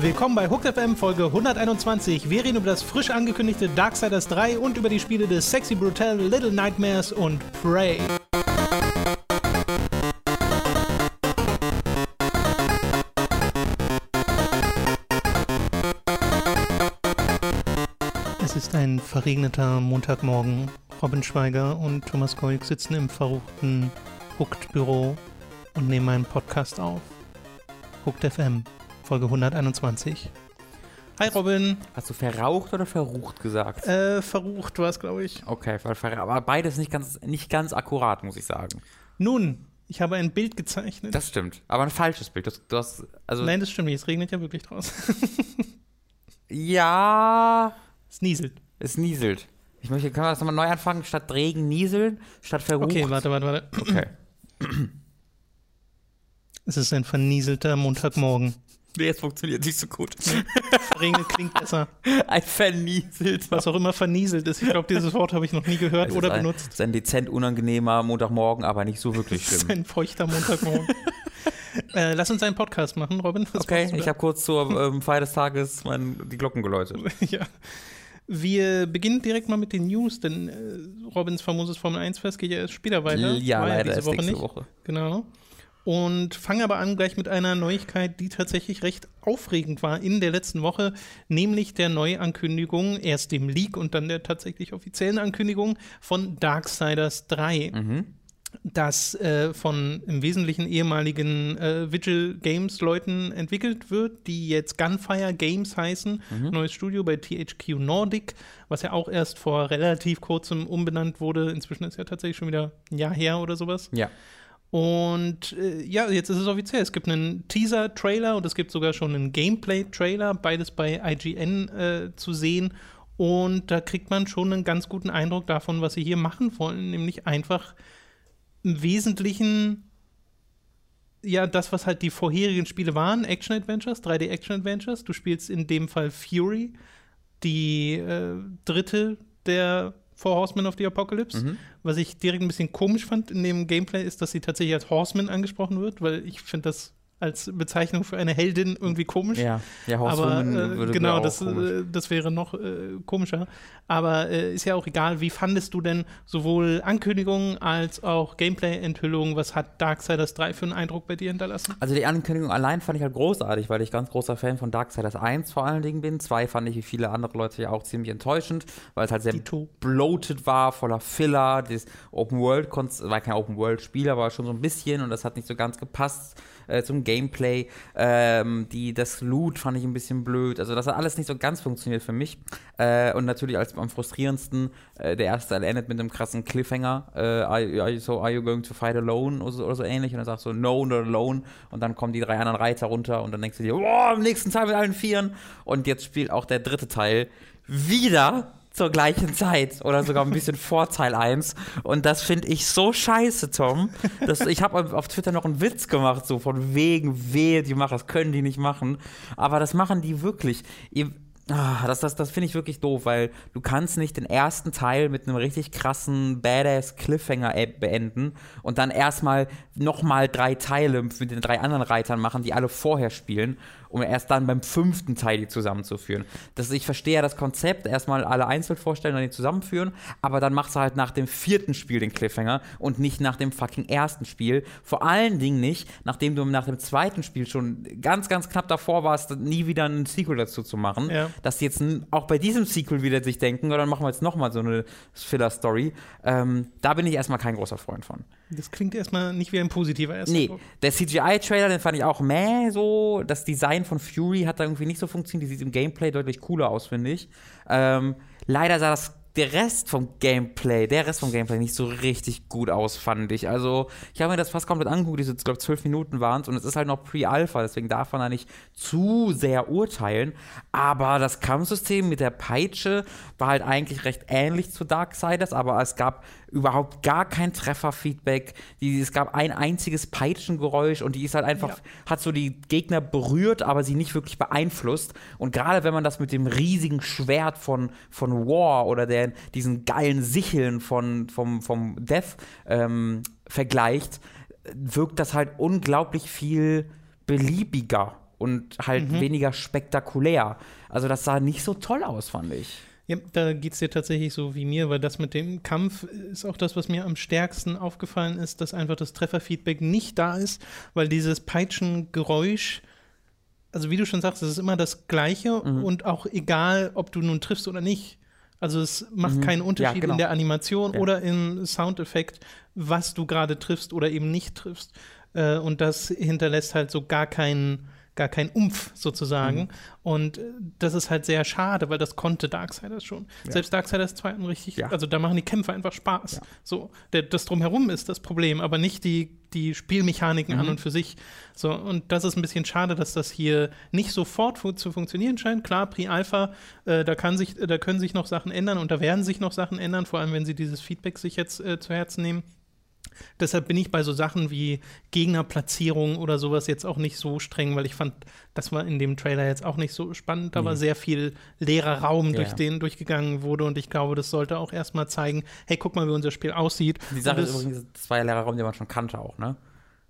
Willkommen bei Hooked FM Folge 121. Wir reden über das frisch angekündigte Darksiders 3 und über die Spiele des Sexy Brutal, Little Nightmares und Prey. Es ist ein verregneter Montagmorgen. Robin Schweiger und Thomas Koik sitzen im verruchten Hooked-Büro und nehmen einen Podcast auf. Hooked FM, Folge 121. Hi Robin. Hast du verraucht oder verrucht gesagt? Äh, verrucht war es, glaube ich. Okay, aber beides nicht ganz, nicht ganz akkurat, muss ich sagen. Nun, ich habe ein Bild gezeichnet. Das stimmt. Aber ein falsches Bild. Das, du hast, also, Nein, das stimmt nicht. Es regnet ja wirklich draußen. ja, es nieselt. es nieselt. Ich möchte, können wir das nochmal neu anfangen? Statt Regen nieseln, statt verrucht. Okay, warte, warte, warte. Okay. Es ist ein vernieselter Montagmorgen. Nee, jetzt funktioniert nicht so gut. Verregnet klingt besser. Ein vernieselt. Was auch immer vernieselt ist. Ich glaube, dieses Wort habe ich noch nie gehört Es oder ist ein, benutzt. Es ist ein dezent unangenehmer Montagmorgen, aber nicht so wirklich Es ist schlimm. ein feuchter Montagmorgen. äh, lass uns einen Podcast machen, Robin. Was Okay, ich habe kurz zur ähm, Feier des Tages mein, die Glocken geläutet. ja. Wir beginnen direkt mal mit den News, denn äh, Robins famoses Formel 1 Fest geht ja erst später weiter. Ja, leider diese erst Woche nächste nicht. Woche. Genau. Und fange aber an gleich mit einer Neuigkeit, die tatsächlich recht aufregend war in der letzten Woche, nämlich der Neuankündigung, erst dem Leak und dann der tatsächlich offiziellen Ankündigung von Darksiders 3, Mhm. das äh, von im Wesentlichen ehemaligen äh, Vigil Games Leuten entwickelt wird, die jetzt Gunfire Games heißen, neues Studio bei THQ Nordic, was ja auch erst vor relativ kurzem umbenannt wurde. Inzwischen ist ja tatsächlich schon wieder ein Jahr her oder sowas. Ja. Und äh, ja, jetzt ist es offiziell. Es gibt einen Teaser-Trailer und es gibt sogar schon einen Gameplay-Trailer, beides bei IGN äh, zu sehen. Und da kriegt man schon einen ganz guten Eindruck davon, was sie hier machen wollen, nämlich einfach im Wesentlichen ja das, was halt die vorherigen Spiele waren, Action-Adventures, 3D-Action-Adventures. Du spielst in dem Fall Fury, die äh, dritte der Four Horsemen of the Apocalypse. Mhm. Was ich direkt ein bisschen komisch fand in dem Gameplay, ist, dass sie tatsächlich als Horseman angesprochen wird, weil ich finde das als Bezeichnung für eine Heldin irgendwie komisch. Ja, ja Aber Horsewoman äh, würde genau, auch das, komisch. äh, das wäre noch äh, komischer. Aber äh, ist ja auch egal. Wie fandest du denn sowohl Ankündigungen als auch Gameplay-Enthüllungen? Was hat Darksiders 3 für einen Eindruck bei dir hinterlassen? Also die Ankündigung allein fand ich halt großartig, weil ich ganz großer Fan von Darksiders 1 vor allen Dingen bin. 2 fand ich wie viele andere Leute ja auch ziemlich enttäuschend, weil es halt sehr Dito. bloated war, voller Filler. Das Open World war kein Open World Spiel, aber schon so ein bisschen und das hat nicht so ganz gepasst äh, zum Gameplay. Ähm, die, das Loot fand ich ein bisschen blöd. Also das hat alles nicht so ganz funktioniert für mich. Äh, und natürlich als am frustrierendsten, äh, der erste Teil endet mit einem krassen Cliffhanger. Äh, are, you- so, are you going to fight alone? Oder so, oder so ähnlich. Und dann sagst du, no, not alone. Und dann kommen die drei anderen Reiter runter und dann denkst du dir, boah, im nächsten Teil mit allen Vieren. Und jetzt spielt auch der dritte Teil wieder zur gleichen Zeit oder sogar ein bisschen vor Teil 1. Und das finde ich so scheiße, Tom. Dass, ich habe auf Twitter noch einen Witz gemacht, so von wegen, wehe, die machen das, können die nicht machen. Aber das machen die wirklich. Ihr, ah, das das, das finde ich wirklich doof, weil du kannst nicht den ersten Teil mit einem richtig krassen Badass Cliffhanger äh, beenden und dann erstmal nochmal drei Teile mit den drei anderen Reitern machen, die alle vorher spielen, um erst dann beim fünften Teil die zusammenzuführen. Das, ich verstehe ja das Konzept, erstmal alle einzeln vorstellen und dann die zusammenführen, aber dann machst du halt nach dem vierten Spiel den Cliffhanger und nicht nach dem fucking ersten Spiel. Vor allen Dingen nicht, nachdem du nach dem zweiten Spiel schon ganz, ganz knapp davor warst, nie wieder einen Sequel dazu zu machen. Ja. Dass die jetzt auch bei diesem Sequel wieder sich denken, oder dann machen wir jetzt nochmal so eine Filler-Story. Ähm, da bin ich erstmal kein großer Freund von. Das klingt erstmal nicht wie ein positiver erster Nee, der CGI-Trailer, den fand ich auch meh so. Das Design von Fury hat da irgendwie nicht so funktioniert. Die sieht im Gameplay deutlich cooler aus, finde ich. Ähm, leider sah das der Rest vom Gameplay, der Rest vom Gameplay nicht so richtig gut aus, fand ich. Also, ich habe mir das fast komplett angeguckt, diese, glaube zwölf Minuten waren es und es ist halt noch Pre-Alpha, deswegen darf man da nicht zu sehr urteilen. Aber das Kampfsystem mit der Peitsche war halt eigentlich recht ähnlich zu Darksiders, aber es gab überhaupt gar kein Trefferfeedback. Die, es gab ein einziges Peitschengeräusch und die ist halt einfach, Ja. hat so die Gegner berührt, aber sie nicht wirklich beeinflusst. Und gerade wenn man das mit dem riesigen Schwert von, von War oder der, diesen geilen Sicheln von, vom, vom Death ähm, vergleicht, wirkt das halt unglaublich viel beliebiger und halt Mhm. weniger spektakulär. Also das sah nicht so toll aus, fand ich. Ja, da geht es dir tatsächlich so wie mir, weil das mit dem Kampf ist auch das, was mir am stärksten aufgefallen ist, dass einfach das Trefferfeedback nicht da ist, weil dieses Peitschengeräusch, also wie du schon sagst, es ist immer das Gleiche Mhm. und auch egal, ob du nun triffst oder nicht. Also es macht Mhm. keinen Unterschied Ja, genau. in der Animation Ja. oder im Soundeffekt, was du gerade triffst oder eben nicht triffst. Äh, und das hinterlässt halt so gar keinen gar kein Umf sozusagen. Mhm. Und äh, das ist halt sehr schade, weil das konnte Darksiders schon. Ja. Selbst Darksiders 2 hatten richtig, Ja. also da machen die Kämpfe einfach Spaß. Ja. So, der, das drumherum ist das Problem, aber nicht die, die Spielmechaniken Mhm. an und für sich. So, und das ist ein bisschen schade, dass das hier nicht sofort fu zu funktionieren scheint. Klar, Pre-Alpha, äh, da, kann sich, da können sich noch Sachen ändern und da werden sich noch Sachen ändern, vor allem wenn sie dieses Feedback sich jetzt äh, zu Herzen nehmen. Deshalb bin ich bei so Sachen wie Gegnerplatzierung oder sowas jetzt auch nicht so streng, weil ich fand, das war in dem Trailer jetzt auch nicht so spannend. Da war Nee. sehr viel leerer Raum, Ja, durch den durchgegangen wurde und ich glaube, das sollte auch erstmal zeigen, hey, guck mal, wie unser Spiel aussieht. Die Sache ist übrigens, das war ja Lehrerraum, den man schon kannte auch, ne?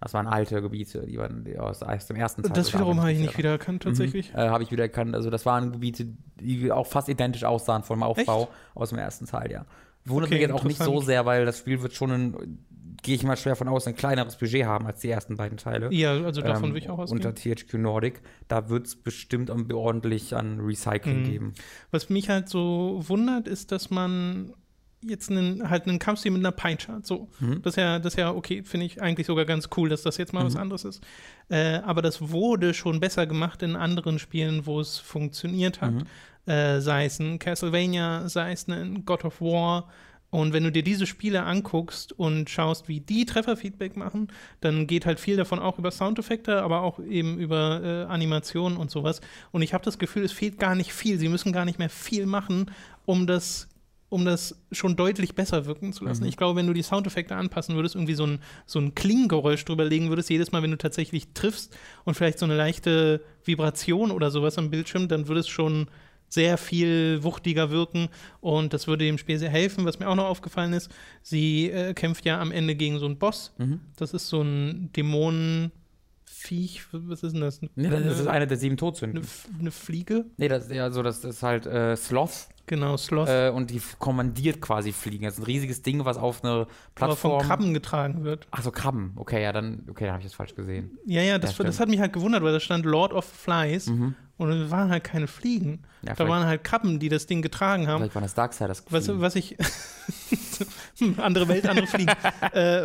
Das waren alte Gebiete, die waren aus, dem ersten Teil. das wiederum habe ich nicht irre. wiedererkannt, tatsächlich. Mhm, äh, habe ich wieder erkannt. Also das waren Gebiete, die auch fast identisch aussahen vom Aufbau aus dem ersten Teil, ja. Wundert Okay, mich jetzt auch nicht so sehr, weil das Spiel wird schon ein, gehe ich mal schwer von aus, ein kleineres Budget haben als die ersten beiden Teile. Ja, also davon Ähm, will ich auch ausgehen. Unter THQ Nordic. Da wird es bestimmt ordentlich an Recycling Mhm. geben. Was mich halt so wundert, ist, dass man jetzt einen, halt einen Kampfstil mit einer hat. So. Mhm. Das ist ja, das ist ja okay, finde ich eigentlich sogar ganz cool, dass das jetzt mal was Mhm. anderes ist. Äh, aber das wurde schon besser gemacht in anderen Spielen, wo es funktioniert hat. Mhm. Äh, sei es ein Castlevania, sei es ein God of War. Und wenn du dir diese Spiele anguckst und schaust, wie die Trefferfeedback machen, dann geht halt viel davon auch über Soundeffekte, aber auch eben über äh, Animationen und sowas. Und ich habe das Gefühl, es fehlt gar nicht viel. Sie müssen gar nicht mehr viel machen, um das um das schon deutlich besser wirken zu lassen. Mhm. Ich glaube, wenn du die Soundeffekte anpassen würdest, irgendwie so ein, so ein Klingengeräusch drüber legen würdest, jedes Mal, wenn du tatsächlich triffst und vielleicht so eine leichte Vibration oder sowas am Bildschirm, dann würde es schon sehr viel wuchtiger wirken und das würde dem Spiel sehr helfen. Was mir auch noch aufgefallen ist, sie äh, kämpft ja am Ende gegen so einen Boss. Mhm. Das ist so ein Dämonenviech. Was ist denn das? Nee, das, das ist eine der sieben eine, Todsünden. F- eine Fliege? Nee, das, ja, so, das ist halt äh, Sloth Genau, Sloth. äh, und die kommandiert quasi Fliegen. Das ist ein riesiges Ding, was auf eine aber von Plattform. Krabben getragen wird. Ach so, Krabben. Okay, ja, dann, okay, dann habe ich das falsch gesehen. Ja, ja, das, Ja, das hat mich halt gewundert, weil da stand Lord of Flies Mhm. und es waren halt keine Fliegen. Ja, da waren halt Krabben, die das Ding getragen haben. vielleicht waren das Darksiders. Was, was ich. Andere Welt, andere Fliegen. äh,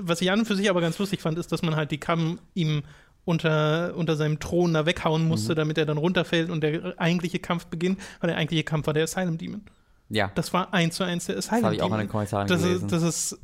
was ich an und für sich aber ganz lustig fand, ist, dass man halt die Krabben ihm unter, unter seinem Thron da weghauen musste, Mhm. damit er dann runterfällt und der eigentliche Kampf beginnt. Weil der eigentliche Kampf war der Asylum Demon. Ja, Das war eins zu eins der das Asylum habe ich auch in Demon. den Kommentaren das gelesen. ist, das ist,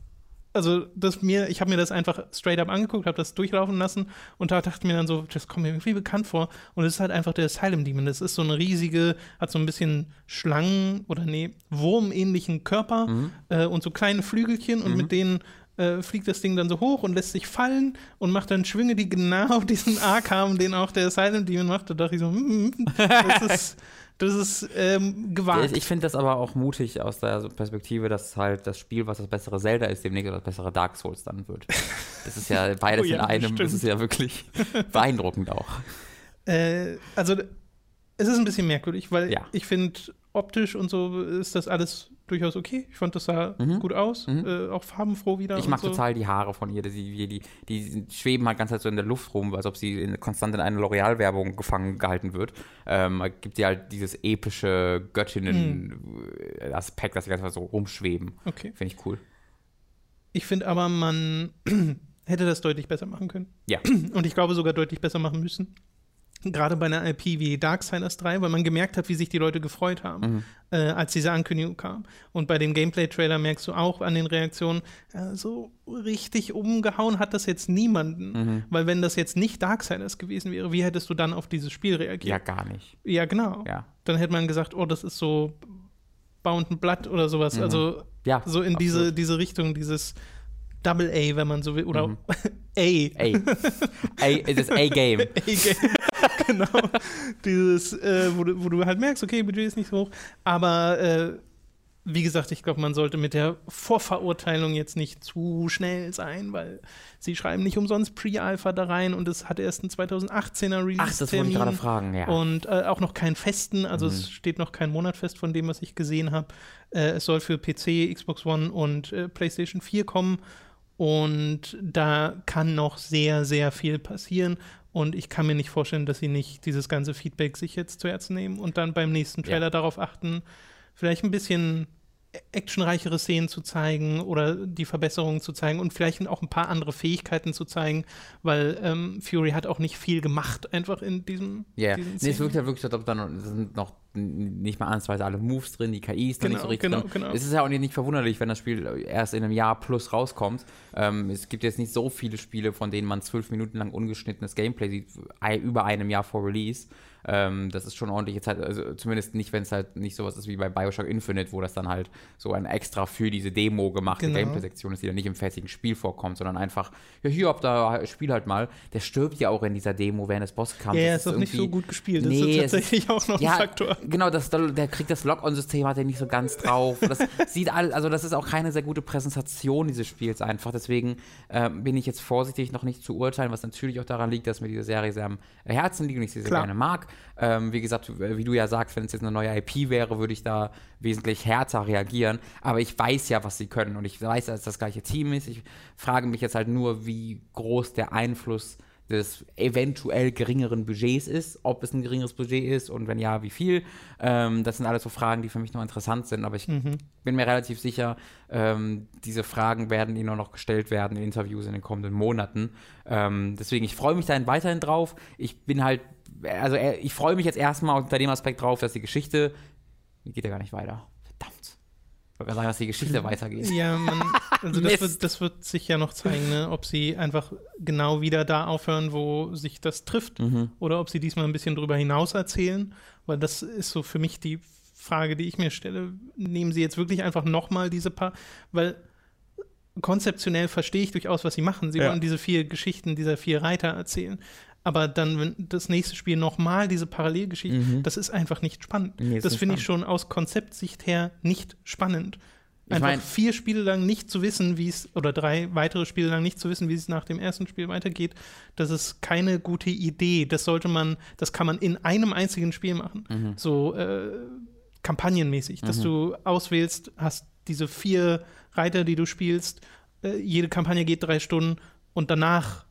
also das mir, ich habe mir das einfach straight up angeguckt, habe das durchlaufen lassen und da dachte mir dann so, das kommt mir irgendwie bekannt vor. Und es ist halt einfach der Asylum Demon. Das ist so eine riesige, hat so ein bisschen Schlangen- oder nee, Wurmähnlichen Körper mhm. äh, und so kleine Flügelchen und Mhm. mit denen äh, fliegt das Ding dann so hoch und lässt sich fallen und macht dann Schwünge, die genau auf diesen Arc haben, den auch der Asylum Demon macht. Da dachte ich so, hm, das ist, das ist ähm, gewagt. Ich, finde das aber auch mutig aus der Perspektive, dass halt das Spiel, was das bessere Zelda ist, demnächst das bessere Dark Souls dann wird. Das ist ja beides Oh ja, in einem, das stimmt. ist ja wirklich beeindruckend auch. Äh, also es ist ein bisschen merkwürdig, weil Ja. ich finde, optisch und so ist das alles durchaus okay. Ich fand, das sah Mhm. gut aus, Mhm. äh, auch farbenfroh wieder. Ich mag so. total die Haare von ihr. Die, die, die, die schweben halt ganz halt so in der Luft rum, als ob sie in, konstant in einer L'Oreal-Werbung gefangen gehalten wird. Ähm, gibt sie halt dieses epische Göttinnen-Aspekt, dass sie einfach so rumschweben. Okay. Finde ich cool. Ich finde aber, man hätte das deutlich besser machen können. Ja. Und ich glaube sogar deutlich besser machen müssen. Gerade bei einer IP wie Darksiders 3, weil man gemerkt hat, wie sich die Leute gefreut haben, Mhm. äh, als diese Ankündigung kam. Und bei dem Gameplay-Trailer merkst du auch an den Reaktionen, äh, so richtig umgehauen hat das jetzt niemanden. Mhm. Weil wenn das jetzt nicht Darksiders gewesen wäre, wie hättest du dann auf dieses Spiel Ja, reagiert? gar nicht. Ja, genau. Ja. Dann hätte man gesagt, oh, das ist so Bound and Blood oder sowas. Mhm. Also Ja, so in diese, absolut. diese Richtung, dieses Double A, wenn man so will, oder Mhm. A. Ey, es ist A-Game. A-Game. genau. Dieses, äh, wo, du, wo du halt merkst, okay, Budget ist nicht so hoch, aber äh, wie gesagt, ich glaube, man sollte mit der Vorverurteilung jetzt nicht zu schnell sein, weil sie schreiben nicht umsonst Pre-Alpha da rein und es hat erst einen 2018er Release. Ach, das wollte ich gerade fragen, ja. Und äh, auch noch keinen festen, also mhm. es steht noch kein Monat fest von dem, was ich gesehen habe. Äh, es soll für PC, Xbox One und äh, PlayStation 4 kommen. Und da kann noch sehr, sehr viel passieren. Und ich kann mir nicht vorstellen, dass sie nicht dieses ganze Feedback sich jetzt zu Herzen nehmen und dann beim nächsten Trailer ja. darauf achten, vielleicht ein bisschen actionreichere Szenen zu zeigen oder die Verbesserungen zu zeigen und vielleicht auch ein paar andere Fähigkeiten zu zeigen, weil ähm, Fury hat auch nicht viel gemacht, einfach in diesem. Ja, yeah. nee, es wirkt ja wirklich, als ob da noch, sind noch nicht mal ansatzweise alle Moves drin, die KI ist genau, nicht so richtig genau, drin. Genau. Es ist ja auch nicht verwunderlich, wenn das Spiel erst in einem Jahr plus rauskommt. Ähm, es gibt jetzt nicht so viele Spiele, von denen man zwölf Minuten lang ungeschnittenes Gameplay sieht, über einem Jahr vor Release. Ähm, das ist schon ordentliche Zeit, also zumindest nicht, wenn es halt nicht sowas ist wie bei Bioshock Infinite, wo das dann halt so ein extra für diese Demo gemachte genau. Gameplay-Sektion ist, die dann nicht im fertigen Spiel vorkommt, sondern einfach, ja, hier, ob da spiel halt mal. Der stirbt ja auch in dieser Demo während des Bosskampfs. Ja, er ist auch nicht so gut gespielt. Das nee, ist tatsächlich ist, auch noch ja, ein Faktor. Genau, das, der kriegt das Lock-on-System, hat er nicht so ganz drauf. Das sieht all, also das ist auch keine sehr gute Präsentation dieses Spiels einfach. Deswegen äh, bin ich jetzt vorsichtig, noch nicht zu urteilen, was natürlich auch daran liegt, dass mir diese Serie sehr am Herzen liegt und ich sie sehr gerne mag. Ähm, wie gesagt, wie du ja sagst, wenn es jetzt eine neue IP wäre, würde ich da wesentlich härter reagieren. Aber ich weiß ja, was sie können und ich weiß, dass das gleiche Team ist. Ich frage mich jetzt halt nur, wie groß der Einfluss des eventuell geringeren Budgets ist, ob es ein geringeres Budget ist und wenn ja, wie viel. Ähm, das sind alles so Fragen, die für mich noch interessant sind, aber ich mhm. bin mir relativ sicher, ähm, diese Fragen werden ihnen noch gestellt werden in Interviews in den kommenden Monaten. Ähm, deswegen, ich freue mich da weiterhin drauf. Ich bin halt also ich freue mich jetzt erstmal unter dem Aspekt drauf, dass die Geschichte, die geht ja gar nicht weiter. Verdammt. Ich wollte sagen, dass die Geschichte weitergeht. Ja, man, also das wird, das wird, sich ja noch zeigen, ne? ob sie einfach genau wieder da aufhören, wo sich das trifft, mhm. oder ob sie diesmal ein bisschen drüber hinaus erzählen, weil das ist so für mich die Frage, die ich mir stelle. Nehmen sie jetzt wirklich einfach nochmal diese paar, weil konzeptionell verstehe ich durchaus, was sie machen. Sie ja. wollen diese vier Geschichten dieser vier Reiter erzählen aber dann, wenn das nächste Spiel nochmal diese Parallelgeschichte, mhm. das ist einfach nicht spannend. Nee, das finde ich schon aus Konzeptsicht her nicht spannend. Einfach ich mein, vier Spiele lang nicht zu wissen, wie es, oder drei weitere Spiele lang nicht zu wissen, wie es nach dem ersten Spiel weitergeht, das ist keine gute Idee. Das sollte man, das kann man in einem einzigen Spiel machen. Mhm. So äh, kampagnenmäßig, dass mhm. du auswählst, hast diese vier Reiter, die du spielst, äh, jede Kampagne geht drei Stunden und danach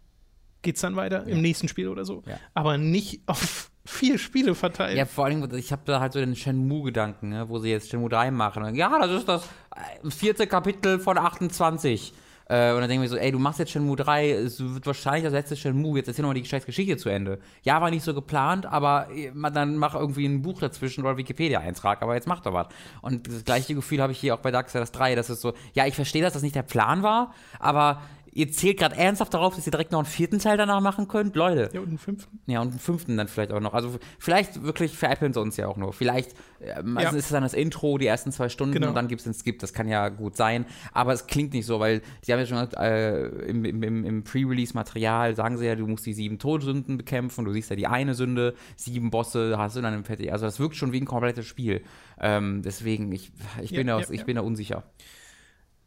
geht es dann weiter ja. im nächsten Spiel oder so. Ja. Aber nicht auf vier Spiele verteilt. Ja, vor allem, ich habe da halt so den Shenmue-Gedanken, ne, wo sie jetzt Shenmue 3 machen. Ja, das ist das äh, vierte Kapitel von 28. Äh, und dann denken wir so, ey, du machst jetzt Shenmue 3, es wird wahrscheinlich das letzte Shenmue, jetzt erzähl nochmal die scheiß Geschichte zu Ende. Ja, war nicht so geplant, aber äh, dann mach irgendwie ein Buch dazwischen oder Wikipedia-Eintrag, aber jetzt mach doch was. Und das gleiche Gefühl habe ich hier auch bei Darksiders 3, das ist so, ja, ich verstehe, dass das nicht der Plan war, aber ihr zählt gerade ernsthaft darauf, dass ihr direkt noch einen vierten Teil danach machen könnt? Leute. Ja, und einen fünften. Ja, und einen fünften dann vielleicht auch noch. Also vielleicht wirklich veräppeln sie uns ja auch nur. Vielleicht also ja. ist es dann das Intro, die ersten zwei Stunden genau. und dann gibt es den Skip. Das kann ja gut sein. Aber es klingt nicht so, weil sie haben ja schon äh, im, im, im Pre-Release-Material sagen sie ja, du musst die sieben Todsünden bekämpfen. Du siehst ja die eine Sünde, sieben Bosse hast du dann im Fertig. Also das wirkt schon wie ein komplettes Spiel. Ähm, deswegen, ich, ich, bin, ja, da, ich bin da unsicher.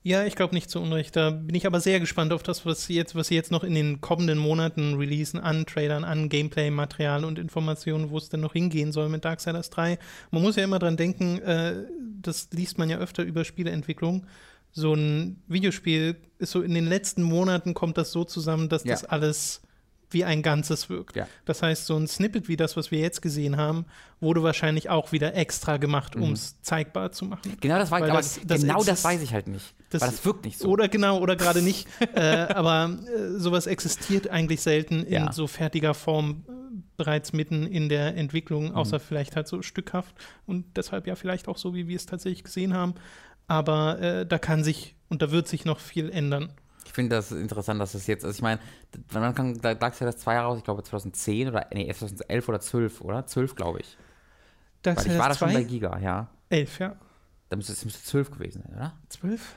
Ja, ich glaube nicht zu Unrecht. Da bin ich aber sehr gespannt auf das, was sie jetzt, was sie jetzt noch in den kommenden Monaten releasen an Trailern, an Gameplay-Material und Informationen, wo es denn noch hingehen soll mit Darksiders 3. Man muss ja immer dran denken, äh, das liest man ja öfter über Spieleentwicklung. So ein Videospiel ist so in den letzten Monaten kommt das so zusammen, dass ja. das alles wie ein Ganzes wirkt. Ja. Das heißt, so ein Snippet wie das, was wir jetzt gesehen haben, wurde wahrscheinlich auch wieder extra gemacht, um es mhm. zeigbar zu machen. Genau das, war, das, das genau das weiß ich halt nicht. Das, das wirkt nicht so. Oder genau, oder gerade nicht. äh, aber äh, sowas existiert eigentlich selten in ja. so fertiger Form äh, bereits mitten in der Entwicklung, mhm. außer mhm. vielleicht halt so stückhaft und deshalb ja vielleicht auch so, wie wir es tatsächlich gesehen haben. Aber äh, da kann sich und da wird sich noch viel ändern. Ich finde das interessant, dass es jetzt, also ich meine, wann kam Darksiders 2 raus? Ich glaube 2010 oder, nee, 2011 oder 12, oder? 12, glaube ich. Darksiders Weil ich war da schon bei Giga, ja. 11, ja. Da müsste es müsste 12 gewesen sein, oder? 12?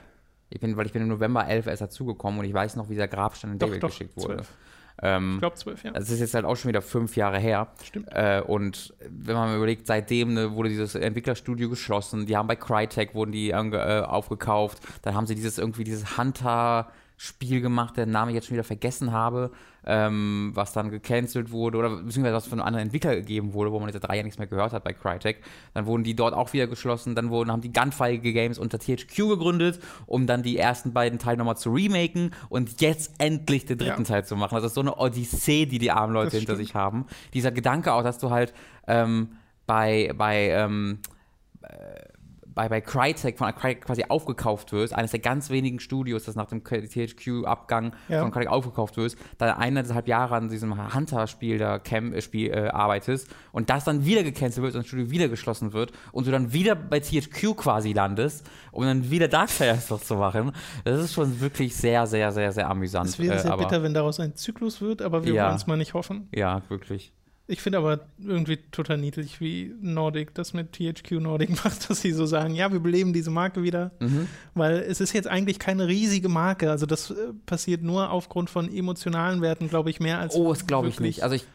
Ich bin, weil ich bin im November 11 erst dazugekommen und ich weiß noch, wie der Grabstein in David geschickt wurde. 12. Ähm, Ich glaube zwölf, ja. das ist jetzt halt auch schon wieder fünf Jahre her. Stimmt. Äh, und wenn man überlegt, seitdem ne, wurde dieses Entwicklerstudio geschlossen. Die haben bei Crytek wurden die äh, aufgekauft. Dann haben sie dieses irgendwie dieses Hunter-Spiel gemacht, der Name ich jetzt schon wieder vergessen habe, ähm, was dann gecancelt wurde oder beziehungsweise was von einem anderen Entwickler gegeben wurde, wo man jetzt seit drei Jahren nichts mehr gehört hat bei Crytek. Dann wurden die dort auch wieder geschlossen. Dann wurden, haben die Gunfire Games unter THQ gegründet, um dann die ersten beiden Teile nochmal zu remaken und jetzt endlich den dritten Ja. Teil zu machen. Das ist so eine Odyssee, die die armen Leute Das hinter stimmt. sich haben. Dieser Gedanke auch, dass du halt ähm, bei, bei, ähm, äh, bei, bei Crytek von Crytek quasi aufgekauft wirst, eines der ganz wenigen Studios, das nach dem THQ-Abgang Ja. von Crytek aufgekauft wirst, da eineinhalb Jahre an diesem Hunter-Spiel da Cam äh, Spiel äh, arbeitest und das dann wieder gecancelt wird und das Studio wieder geschlossen wird und du dann wieder bei THQ quasi landest, um dann wieder Darksiders noch zu machen. Das ist schon wirklich sehr, sehr, sehr, sehr amüsant. Es wäre äh, sehr aber, bitter, wenn daraus ein Zyklus wird, aber wir Ja. wollen es mal nicht hoffen. Ja, wirklich. Ich finde aber irgendwie total niedlich, wie Nordic das mit THQ Nordic macht, dass sie so sagen, ja, wir beleben diese Marke wieder, Mhm. weil es ist jetzt eigentlich keine riesige Marke. Also das äh, passiert nur aufgrund von emotionalen Werten, glaube ich, mehr als Oh, das glaube ich nicht. Also ich,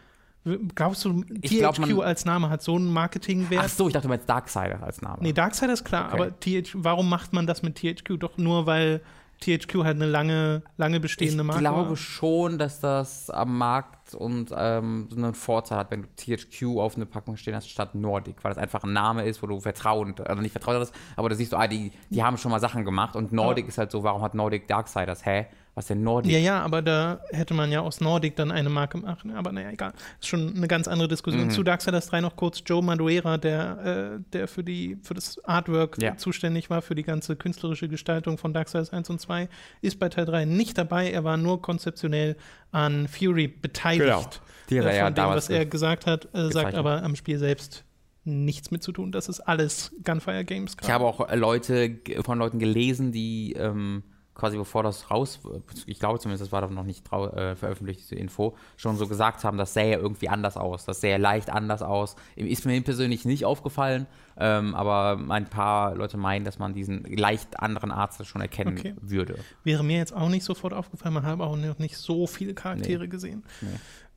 Glaubst du, glaub, THQ man- als Name hat so einen Marketingwert? ach so, ich dachte, du meinst Darksider als Name. Nee, Darksider ist klar, Okay. aber TH, warum macht man das mit THQ? Doch nur, weil THQ halt eine lange, lange bestehende ich Marke glaube war. schon, dass das am Markt und ähm, so einen Vorteil hat, wenn du THQ auf eine Packung stehen hast statt Nordic, weil das einfach ein Name ist, wo du Vertrauen, also nicht Vertrauen hast, aber da siehst du, ah, die, die haben schon mal Sachen gemacht und Nordic ist halt so, warum hat Nordic Darksiders? Hä? Was denn Nordic? Ja, ja, aber da hätte man ja aus Nordic dann eine Marke machen. Aber naja, egal. Ist schon eine ganz andere Diskussion. Mhm. Zu Darksiders 3 noch kurz Joe Madureira, der, äh, der für, die, für das Artwork Ja. zuständig war, für die ganze künstlerische Gestaltung von Darksiders 1 und 2, ist bei Teil 3 nicht dabei. Er war nur konzeptionell an Fury beteiligt. Genau. Die äh, er ja von dem, was er gesagt hat, äh, sagt aber am Spiel selbst nichts mit zu tun. Das ist alles Gunfire Games. Ich habe auch äh, Leute von Leuten gelesen, die ähm, quasi bevor das raus, ich glaube zumindest, das war doch noch nicht äh, veröffentlicht, diese Info, schon so gesagt haben, das sähe irgendwie anders aus. Das sähe leicht anders aus. Ist mir persönlich nicht aufgefallen, ähm, aber ein paar Leute meinen, dass man diesen leicht anderen Arzt schon erkennen Okay. würde. Wäre mir jetzt auch nicht sofort aufgefallen, man hat auch noch nicht so viele Charaktere gesehen. Nee.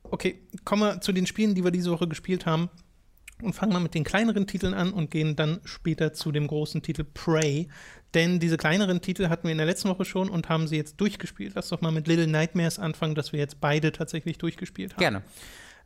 Okay, kommen wir zu den Spielen, die wir diese Woche gespielt haben. Und fangen wir mit den kleineren Titeln an und gehen dann später zu dem großen Titel Prey. Denn diese kleineren Titel hatten wir in der letzten Woche schon und haben sie jetzt durchgespielt. Lass doch mal mit Little Nightmares anfangen, dass wir jetzt beide tatsächlich durchgespielt haben. Gerne.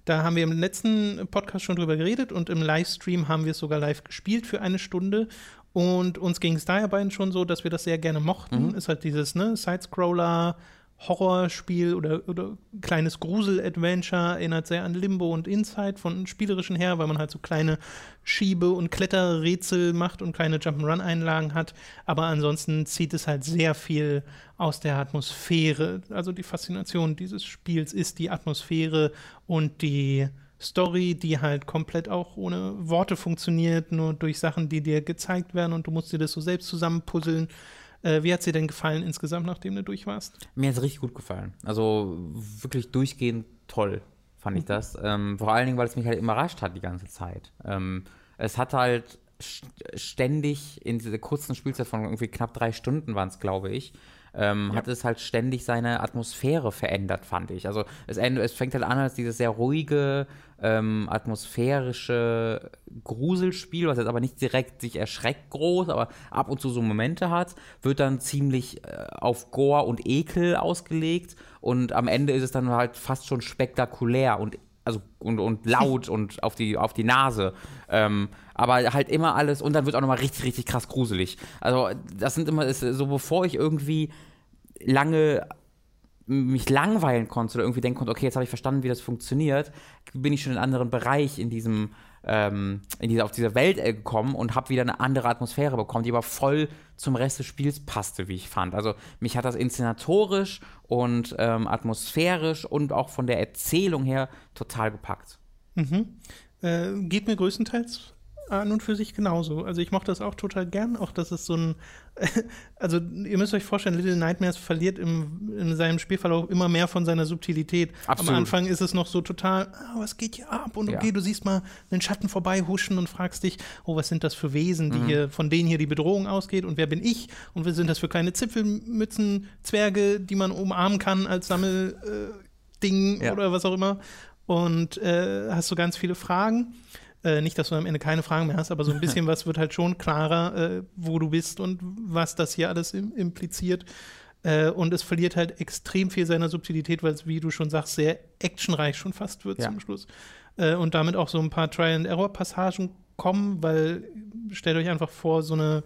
Da haben wir im letzten Podcast schon drüber geredet und im Livestream haben wir es sogar live gespielt für eine Stunde. Und uns ging es daher beiden schon so, dass wir das sehr gerne mochten. Ist halt dieses ne, Sidescroller, Horrorspiel oder, oder kleines Grusel-Adventure, erinnert sehr an Limbo und Inside von spielerischen her, weil man halt so kleine Schiebe- und Kletterrätsel macht und kleine Jump'n'Run-Einlagen hat. Aber ansonsten zieht es halt sehr viel aus der Atmosphäre. Also die Faszination dieses Spiels ist die Atmosphäre und die Story, die halt komplett auch ohne Worte funktioniert, nur durch Sachen, die dir gezeigt werden und du musst dir das so selbst zusammenpuzzeln. Äh, wie hat dir denn gefallen insgesamt, nachdem du durch warst? Mir hat es richtig gut gefallen. Also wirklich durchgehend toll, fand ich das. Ähm, vor allen Dingen, weil es mich halt überrascht hat die ganze Zeit. Ähm, es hat halt st- ständig in dieser kurzen Spielzeit von irgendwie knapp drei Stunden waren es, glaube ich, ähm, hat es halt ständig seine Atmosphäre verändert, fand ich. Also es, es fängt halt an als dieses sehr ruhige, ähm, atmosphärische Gruselspiel, was jetzt aber nicht direkt sich erschreckt groß, aber ab und zu so Momente hat, wird dann ziemlich äh, auf Gore und Ekel ausgelegt und am Ende ist es dann halt fast schon spektakulär und also und, und laut und auf die, auf die Nase. Ähm, aber halt immer alles und dann wird auch nochmal richtig, richtig krass gruselig. Also, das sind immer, ist so bevor ich irgendwie lange mich langweilen konnte oder irgendwie denken konnte, okay, jetzt habe ich verstanden, wie das funktioniert, bin ich schon in einen anderen Bereich in diesem, ähm, in dieser, auf dieser Welt äh, gekommen und habe wieder eine andere Atmosphäre bekommen, die aber voll zum Rest des Spiels passte, wie ich fand. Also mich hat das inszenatorisch und ähm, atmosphärisch und auch von der Erzählung her total gepackt. Mhm. Äh, geht mir größtenteils an und für sich genauso. Also ich mochte das auch total gern, auch dass es so ein, also ihr müsst euch vorstellen, Little Nightmares verliert im, in seinem Spielverlauf immer mehr von seiner Subtilität. Absolut. Am Anfang ist es noch so total, ah, was geht hier ab? Und Ja. okay, du siehst mal einen Schatten vorbei huschen und fragst dich, oh, was sind das für Wesen, Mhm. die hier, von denen hier die Bedrohung ausgeht und wer bin ich? Und was sind das für kleine Zipfelmützen, Zwerge, die man umarmen kann als Sammel, äh, Ja. oder was auch immer. Und äh, hast so ganz viele Fragen. Äh, nicht, dass du am Ende keine Fragen mehr hast, aber so ein bisschen was wird halt schon klarer, äh, wo du bist und was das hier alles im, impliziert. Äh, und es verliert halt extrem viel seiner Subtilität, weil es, wie du schon sagst, sehr actionreich schon fast wird Ja. zum Schluss. Äh, und damit auch so ein paar Trial-and-Error-Passagen kommen, weil stellt euch einfach vor, so eine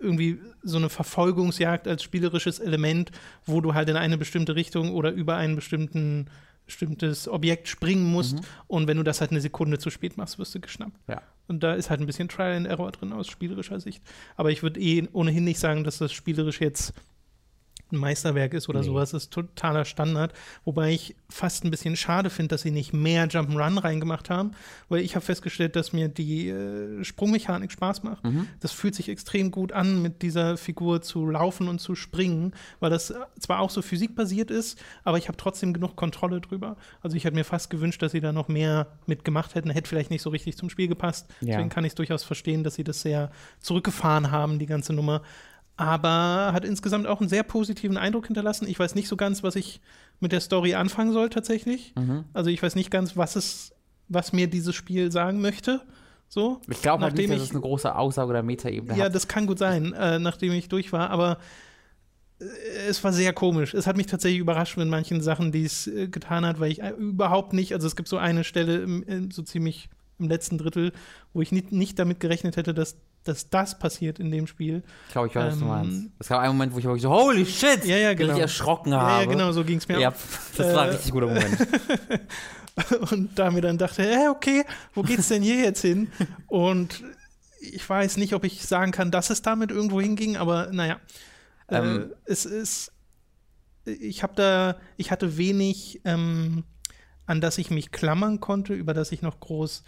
irgendwie so eine Verfolgungsjagd als spielerisches Element, wo du halt in eine bestimmte Richtung oder über ein bestimmten, bestimmtes Objekt springen musst. Und wenn du das halt eine Sekunde zu spät machst, wirst du geschnappt. Ja. Und da ist halt ein bisschen Trial and Error drin aus spielerischer Sicht. Aber ich würde eh ohnehin nicht sagen, dass das spielerisch jetzt ein Meisterwerk ist oder Nee. sowas. Das ist totaler Standard. Wobei ich fast ein bisschen schade finde, dass sie nicht mehr Jump'n'Run reingemacht haben, weil ich habe festgestellt, dass mir die äh, Sprungmechanik Spaß macht. Mhm. Das fühlt sich extrem gut an, mit dieser Figur zu laufen und zu springen, weil das äh, zwar auch so physikbasiert ist, aber ich habe trotzdem genug Kontrolle drüber. Also ich hätte mir fast gewünscht, dass sie da noch mehr mitgemacht hätten. Hätte vielleicht nicht so richtig zum Spiel gepasst. Ja. Deswegen kann ich es durchaus verstehen, dass sie das sehr zurückgefahren haben, die ganze Nummer. Aber hat insgesamt auch einen sehr positiven Eindruck hinterlassen. Ich weiß nicht so ganz, was ich mit der Story anfangen soll tatsächlich. Mhm. Also ich weiß nicht ganz, was es, was mir dieses Spiel sagen möchte. So. Ich glaube halt nicht, Nachdem dass ich- es eine große Aussage oder Metaebene Ja, hat. das kann gut sein, äh, nachdem ich durch war, aber äh, es war sehr komisch. Es hat mich tatsächlich überrascht mit manchen Sachen, die es äh, getan hat, weil ich äh, überhaupt nicht, also es gibt so eine Stelle im, im, so ziemlich im letzten Drittel, wo ich nicht, nicht damit gerechnet hätte, dass, dass das passiert in dem Spiel. Ich glaube, ich weiß, was du Ähm, meinst. Es gab einen Moment, wo ich so, holy shit, Ja, ja, genau. erschrocken Ja, habe. ja, genau, so ging es mir Ja, auch. das war ein Äh, richtig guter Moment. Und da mir dann dachte, hä, okay, wo geht's denn hier jetzt hin? Und ich weiß nicht, ob ich sagen kann, dass es damit irgendwo hinging, aber naja. Ähm. äh, es ist, ich habe da, ich hatte wenig, ähm, an das ich mich klammern konnte, über das ich noch groß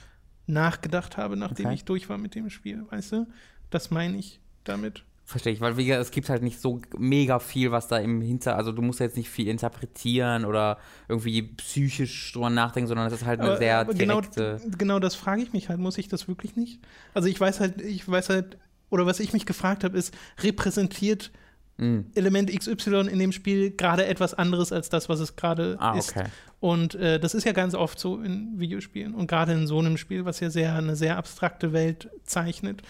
nachgedacht habe, nachdem Okay. ich durch war mit dem Spiel, weißt du? Das meine ich damit. Verstehe ich, weil wie gesagt, es gibt halt nicht so mega viel, was da im Hinter, also du musst jetzt nicht viel interpretieren oder irgendwie psychisch drüber nachdenken, sondern es ist halt eine Aber- sehr genau, direkte. genau das frage ich mich halt. Muss ich das wirklich nicht? Also ich weiß halt, ich weiß halt, oder was ich mich gefragt habe, ist, repräsentiert Mhm. Element XY in dem Spiel gerade etwas anderes als das, was es gerade Ah, ist. okay. Und äh, das ist ja ganz oft so in Videospielen und gerade in so einem Spiel, was ja sehr eine sehr abstrakte Welt zeichnet.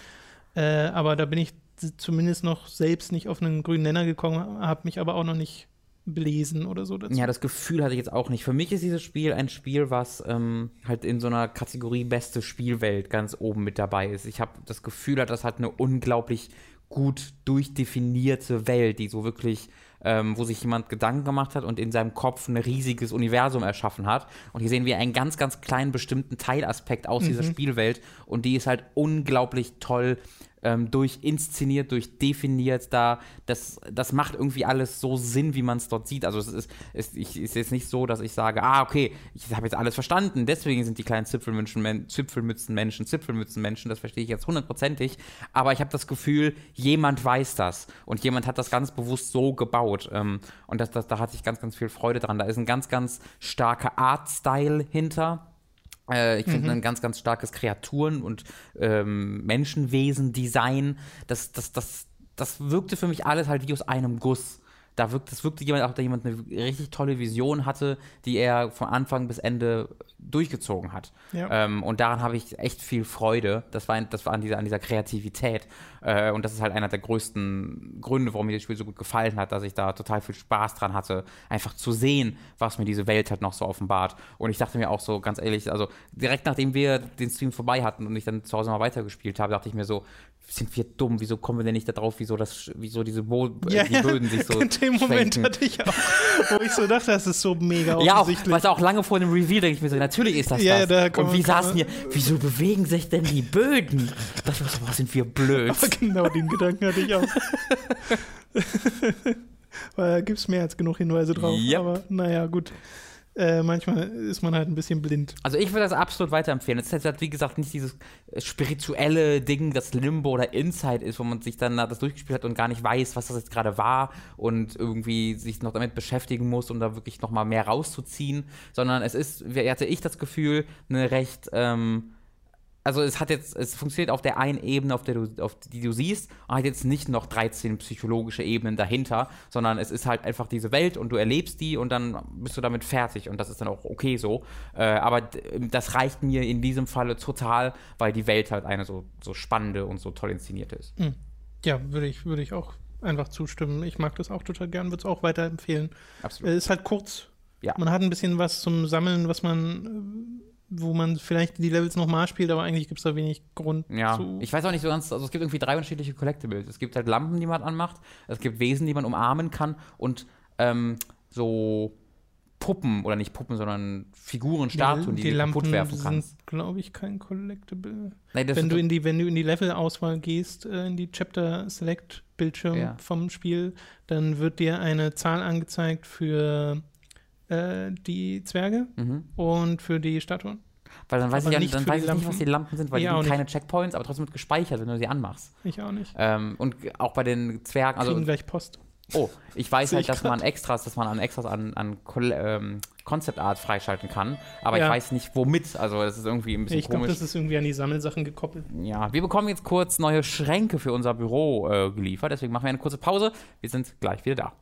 Äh, aber da bin ich zumindest noch selbst nicht auf einen grünen Nenner gekommen, habe mich aber auch noch nicht belesen oder so dazu. Ja, das Gefühl hatte ich jetzt auch nicht. Für mich ist dieses Spiel ein Spiel, was ähm, halt in so einer Kategorie beste Spielwelt ganz oben mit dabei ist. Ich habe das Gefühl, das hat eine unglaublich gut durchdefinierte Welt, die so wirklich, ähm, wo sich jemand Gedanken gemacht hat und in seinem Kopf ein riesiges Universum erschaffen hat. Und hier sehen wir einen ganz, ganz kleinen bestimmten Teilaspekt aus dieser Spielwelt und die ist halt unglaublich toll ähm, durchinszeniert, durchdefiniert da. Das, das macht irgendwie alles so Sinn, wie man es dort sieht. Also es ist, es ist jetzt nicht so, dass ich sage, ah, okay, ich habe jetzt alles verstanden, deswegen sind die kleinen Zipfelmützen, Men Zipfelmützenmenschen, Zipfelmützenmenschen, das verstehe ich jetzt hundertprozentig. Aber ich habe das Gefühl, jemand weiß das und jemand hat das ganz bewusst so gebaut. Ähm, und das, das, da hatte ich ganz, ganz viel Freude dran. Da ist ein ganz, ganz starker Art-Style hinter. Äh, ich finde ein ganz, ganz starkes Kreaturen- und ähm, Menschenwesen-Design. Das, das, das, das wirkte für mich alles halt wie aus einem Guss. Da wirkt, das wirkte jemand, auch da jemand eine richtig tolle Vision hatte, die er von Anfang bis Ende durchgezogen hat. Ja. Ähm, und daran habe ich echt viel Freude. Das war, das war an, dieser, an dieser Kreativität. Äh, und das ist halt einer der größten Gründe, warum mir das Spiel so gut gefallen hat, dass ich da total viel Spaß dran hatte, einfach zu sehen, was mir diese Welt halt noch so offenbart. Und ich dachte mir auch so, ganz ehrlich, also direkt nachdem wir den Stream vorbei hatten und ich dann zu Hause mal weitergespielt habe, dachte ich mir so, sind wir dumm, wieso kommen wir denn nicht da drauf, wieso, das, wieso diese Bo Ja, die ja. Böden sich so Dem Moment schwenken. hatte ich auch, wo ich so dachte, das ist so mega Ja, auch, offensichtlich. was auch lange vor dem Reveal denke ich mir so, natürlich ist das Ja, ja, das. da und wie saßen hier, wieso bewegen sich denn die Böden? Da dachte ich so, boah, sind wir blöd. Aber genau den Gedanken hatte ich auch. Weil da gibt es mehr als genug Hinweise drauf. Yep. Aber naja, gut. Äh, manchmal ist man halt ein bisschen blind. Also ich würde das absolut weiterempfehlen. Es ist halt, wie gesagt, nicht dieses äh, spirituelle Ding, das Limbo oder Inside ist, wo man sich dann das durchgespielt hat und gar nicht weiß, was das jetzt gerade war und irgendwie sich noch damit beschäftigen muss, um da wirklich noch mal mehr rauszuziehen, sondern es ist, wie hatte ich das Gefühl, eine recht ähm, also es hat jetzt, es funktioniert auf der einen Ebene, auf der du, auf die du siehst, und hat jetzt nicht noch 13 psychologische Ebenen dahinter, sondern es ist halt einfach diese Welt und du erlebst die und dann bist du damit fertig und das ist dann auch okay so. Äh, aber das reicht mir in diesem Falle total, weil die Welt halt eine so, so spannende und so toll inszenierte ist. Hm. Ja, würde ich, würde ich auch einfach zustimmen. Ich mag das auch total gern, würde es auch weiterempfehlen. Absolut. Es ist halt kurz. Ja. Man hat ein bisschen was zum Sammeln, was man äh, wo man vielleicht die Levels nochmal spielt, aber eigentlich gibt es da wenig Grund ja. zu. Ich weiß auch nicht so ganz, also es gibt irgendwie drei unterschiedliche Collectibles. Es gibt halt Lampen, die man anmacht, es gibt Wesen, die man umarmen kann und ähm, so Puppen oder nicht Puppen, sondern Figuren, Statuen, die, die, die kaputt werfen kannst. sind, glaube ich, kein Collectible. Nee, wenn, du in die, wenn du in die Level-Auswahl gehst, äh, in die Chapter Select Bildschirm ja. vom Spiel, dann wird dir eine Zahl angezeigt für äh, die Zwerge mhm. und für die Statuen. Weil dann weiß aber ich ja nicht, dann weiß ich nicht, was die Lampen sind, weil ich die haben keine Checkpoints, aber trotzdem wird gespeichert, wenn du sie anmachst. Ich auch nicht. Ähm, und auch bei den Zwergen. Also, Kriegen gleich Post. Oh, ich weiß halt, dass man Extras, dass man an Extras an, an ähm, Concept Art freischalten kann, aber ja. ich weiß nicht womit. Also das ist irgendwie ein bisschen ich komisch. Ich glaube, das ist irgendwie an die Sammelsachen gekoppelt. Ja, wir bekommen jetzt kurz neue Schränke für unser Büro äh, geliefert, deswegen machen wir eine kurze Pause. Wir sind gleich wieder da.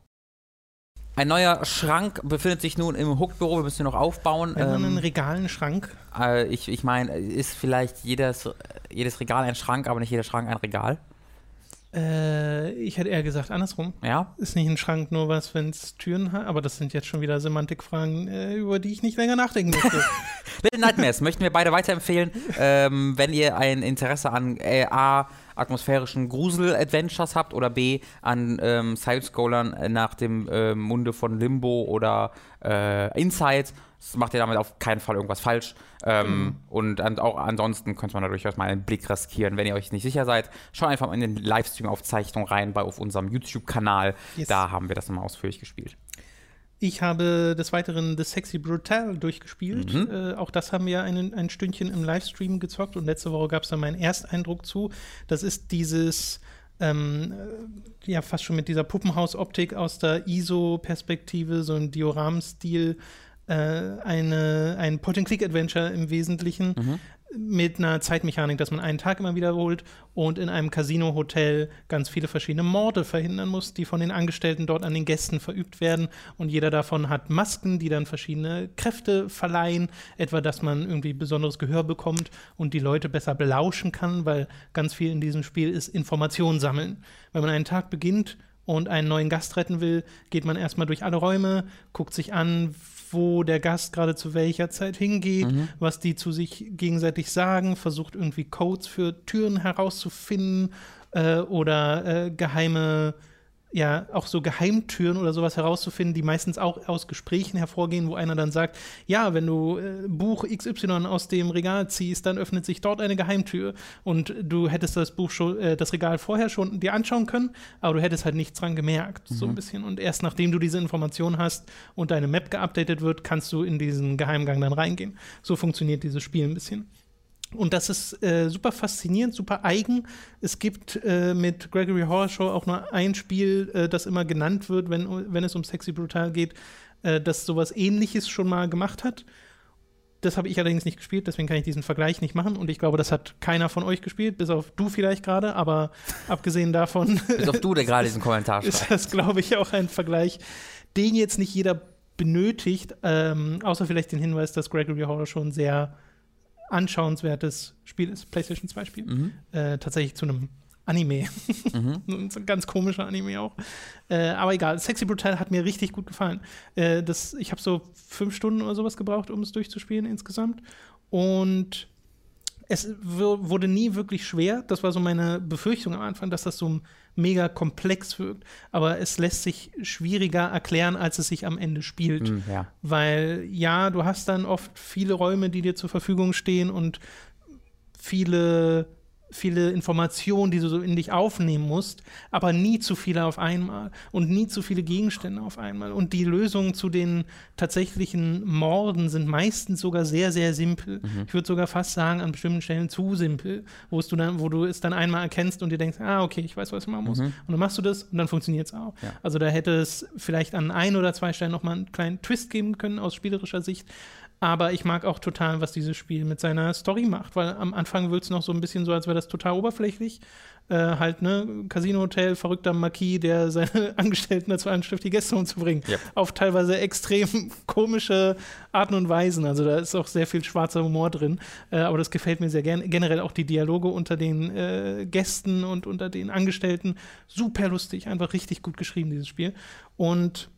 Ein neuer Schrank befindet sich nun im Hook-Büro. Wir müssen ihn noch aufbauen. Ähm, einen regalen Schrank? Äh, ich ich meine, ist vielleicht jedes, jedes Regal ein Schrank, aber nicht jeder Schrank ein Regal? Äh, ich hätte eher gesagt andersrum. Ja. Ist nicht ein Schrank nur was, wenn es Türen hat, aber das sind jetzt schon wieder Semantikfragen, äh, über die ich nicht länger nachdenken möchte. Little Nightmares möchten wir beide weiterempfehlen, ähm, wenn ihr ein Interesse an A, atmosphärischen Grusel-Adventures habt oder B, an ähm, Side-Scrollern nach dem äh, Munde von Limbo oder äh, Inside das macht ihr damit auf keinen Fall irgendwas falsch. Ähm, mhm. Und an, auch ansonsten könnte man da durchaus mal einen Blick riskieren. Wenn ihr euch nicht sicher seid, schaut einfach mal in den Livestream-Aufzeichnung rein bei auf unserem YouTube-Kanal. Yes. Da haben wir das nochmal ausführlich gespielt. Ich habe des Weiteren The Sexy Brutal durchgespielt. Mhm. Äh, auch das haben wir ein, ein Stündchen im Livestream gezockt und letzte Woche gab es da meinen Ersteindruck zu. Das ist dieses ähm, äh, ja fast schon mit dieser Puppenhausoptik aus der ISO-Perspektive, so ein Dioram-Stil äh, eine, ein Point-and-Click-Adventure im Wesentlichen mhm. Mit einer Zeitmechanik, dass man einen Tag immer wiederholt und in einem Casino-Hotel ganz viele verschiedene Morde verhindern muss, die von den Angestellten dort an den Gästen verübt werden. Und jeder davon hat Masken, die dann verschiedene Kräfte verleihen, etwa dass man irgendwie besonderes Gehör bekommt und die Leute besser belauschen kann, weil ganz viel in diesem Spiel ist Information sammeln. Wenn man einen Tag beginnt und einen neuen Gast retten will, geht man erstmal durch alle Räume, guckt sich an, wo der Gast gerade zu welcher Zeit hingeht, mhm. was die zu sich gegenseitig sagen, versucht irgendwie Codes für Türen herauszufinden äh, oder äh, geheime ja auch so Geheimtüren oder sowas herauszufinden, die meistens auch aus Gesprächen hervorgehen, wo einer dann sagt, ja, wenn du äh, Buch XY aus dem Regal ziehst, dann öffnet sich dort eine Geheimtür und du hättest das Buch schon, äh, das Regal vorher schon dir anschauen können, aber du hättest halt nichts dran gemerkt, mhm. so ein mhm. bisschen. Und erst nachdem du diese Information hast und deine Map geupdatet wird, kannst du in diesen Geheimgang dann reingehen. So funktioniert dieses Spiel ein bisschen. Und das ist äh, super faszinierend, super eigen. Es gibt äh, mit Gregory Horror Show auch nur ein Spiel, äh, das immer genannt wird, wenn, wenn es um Sexy Brutal geht, äh, das sowas ähnliches schon mal gemacht hat. Das habe ich allerdings nicht gespielt, deswegen kann ich diesen Vergleich nicht machen. Und ich glaube, das hat keiner von euch gespielt, bis auf du vielleicht gerade, aber abgesehen davon. bis auf du, der gerade diesen Kommentar schreibt. Ist das, glaube ich, auch ein Vergleich, den jetzt nicht jeder benötigt, ähm, außer vielleicht den Hinweis, dass Gregory Horror schon sehr anschauenswertes Spiel ist, PlayStation 2 Spiel. Mhm. Äh, tatsächlich zu einem Anime. Mhm. ein ganz komischer Anime auch. Äh, aber egal, Sexy Brutal hat mir richtig gut gefallen. Äh, das, ich habe so fünf Stunden oder sowas gebraucht, um es durchzuspielen insgesamt. Und es wurde nie wirklich schwer. Das war so meine Befürchtung am Anfang, dass das so mega komplex wirkt. Aber es lässt sich schwieriger erklären, als es sich am Ende spielt. Mm, ja. Weil ja, du hast dann oft viele Räume, die dir zur Verfügung stehen und viele viele Informationen, die du so in dich aufnehmen musst, aber nie zu viele auf einmal und nie zu viele Gegenstände auf einmal. Und die Lösungen zu den tatsächlichen Morden sind meistens sogar sehr, sehr simpel. Mhm. Ich würde sogar fast sagen, an bestimmten Stellen zu simpel, wo du dann, wo du es dann einmal erkennst und dir denkst, ah, okay, ich weiß, was ich machen muss. Mhm. Und dann machst du das und dann funktioniert es auch. Ja. Also da hätte es vielleicht an ein oder zwei Stellen nochmal einen kleinen Twist geben können aus spielerischer Sicht. Aber ich mag auch total, was dieses Spiel mit seiner Story macht, weil am Anfang wird es noch so ein bisschen so, als wäre das total oberflächlich. Äh, halt, ne, Casino-Hotel, verrückter Marquis, der seine Angestellten dazu anstiftet, die Gäste umzubringen. Yep. Auf teilweise extrem komische Arten und Weisen. Also da ist auch sehr viel schwarzer Humor drin. Äh, aber das gefällt mir sehr gerne. Generell auch die Dialoge unter den äh, Gästen und unter den Angestellten. Super lustig, einfach richtig gut geschrieben, dieses Spiel. Und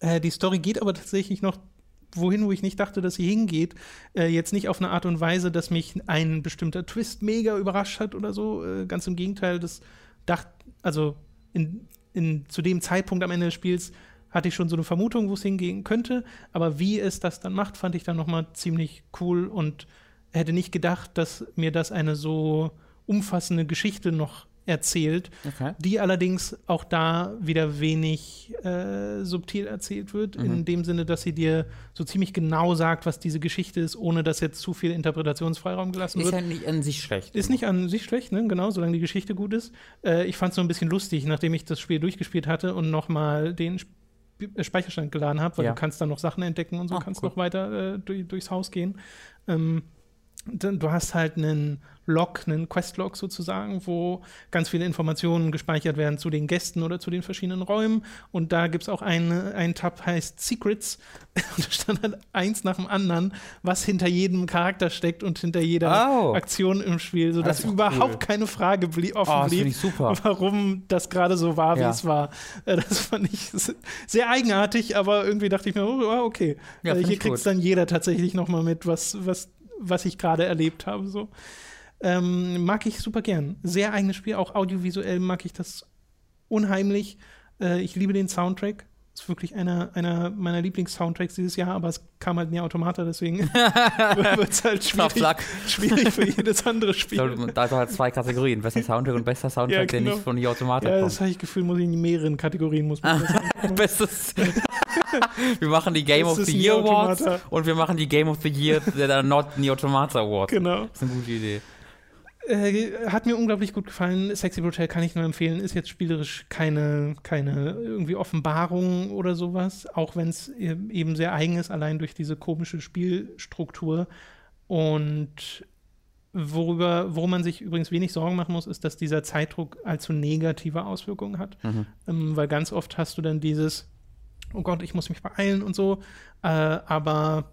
äh, die Story geht aber tatsächlich noch wohin, wo ich nicht dachte, dass sie hingeht. Äh, jetzt nicht auf eine Art und Weise, dass mich ein bestimmter Twist mega überrascht hat oder so. Äh, ganz im Gegenteil, das dachte, also in, in, zu dem Zeitpunkt am Ende des Spiels hatte ich schon so eine Vermutung, wo es hingehen könnte. Aber wie es das dann macht, fand ich dann nochmal ziemlich cool und hätte nicht gedacht, dass mir das eine so umfassende Geschichte noch erzählt, okay. die allerdings auch da wieder wenig äh, subtil erzählt wird, mhm. in dem Sinne, dass sie dir so ziemlich genau sagt, was diese Geschichte ist, ohne dass jetzt zu viel Interpretationsfreiraum gelassen ist wird. Ist ja nicht an sich schlecht. Ist nicht an sich schlecht, ne? genau, solange die Geschichte gut ist. Äh, ich fand es so ein bisschen lustig, nachdem ich das Spiel durchgespielt hatte und nochmal den Sp äh, Speicherstand geladen habe, weil ja. du kannst dann noch Sachen entdecken und so, oh, kannst cool. noch weiter äh, durch, durchs Haus gehen. Ähm, du hast halt einen Log, einen Questlog sozusagen, wo ganz viele Informationen gespeichert werden zu den Gästen oder zu den verschiedenen Räumen. Und da gibt es auch einen, einen Tab, heißt Secrets. Und da stand halt eins nach dem anderen, was hinter jedem Charakter steckt und hinter jeder oh. Aktion im Spiel, sodass das überhaupt cool. keine Frage blieb, offen oh, blieb, warum das gerade so war, wie ja. es war. Äh, das fand ich sehr eigenartig, aber irgendwie dachte ich mir, oh, okay. Ja, Hier kriegt es dann jeder tatsächlich nochmal mit, was, was was ich gerade erlebt habe. So. Ähm, mag ich super gern. Sehr eigenes Spiel, auch audiovisuell mag ich das unheimlich. Äh, ich liebe den Soundtrack. Ist wirklich einer, einer meiner Lieblings-Soundtracks dieses Jahr, aber es kam halt nie Automata, deswegen wird es halt schwierig, schwierig für jedes andere Spiel. Da hat halt zwei Kategorien, bester Soundtrack und bester Soundtrack, ja, genau. der nicht von Nier Automata ja, kommt. Das habe ich Gefühl, muss ich in mehreren Kategorien muss man Bestes. wir machen die Game of the Year Awards und wir machen die Game of the Year der Not Nier Automata Awards. Genau. Das ist eine gute Idee. Äh, hat mir unglaublich gut gefallen. Sexy Brutal kann ich nur empfehlen. Ist jetzt spielerisch keine, keine irgendwie Offenbarung oder sowas, auch wenn es eben sehr eigen ist, allein durch diese komische Spielstruktur. Und worüber, worum man sich übrigens wenig Sorgen machen muss, ist, dass dieser Zeitdruck allzu negative Auswirkungen hat. Mhm. Ähm, weil ganz oft hast du dann dieses, oh Gott, ich muss mich beeilen und so. Äh, aber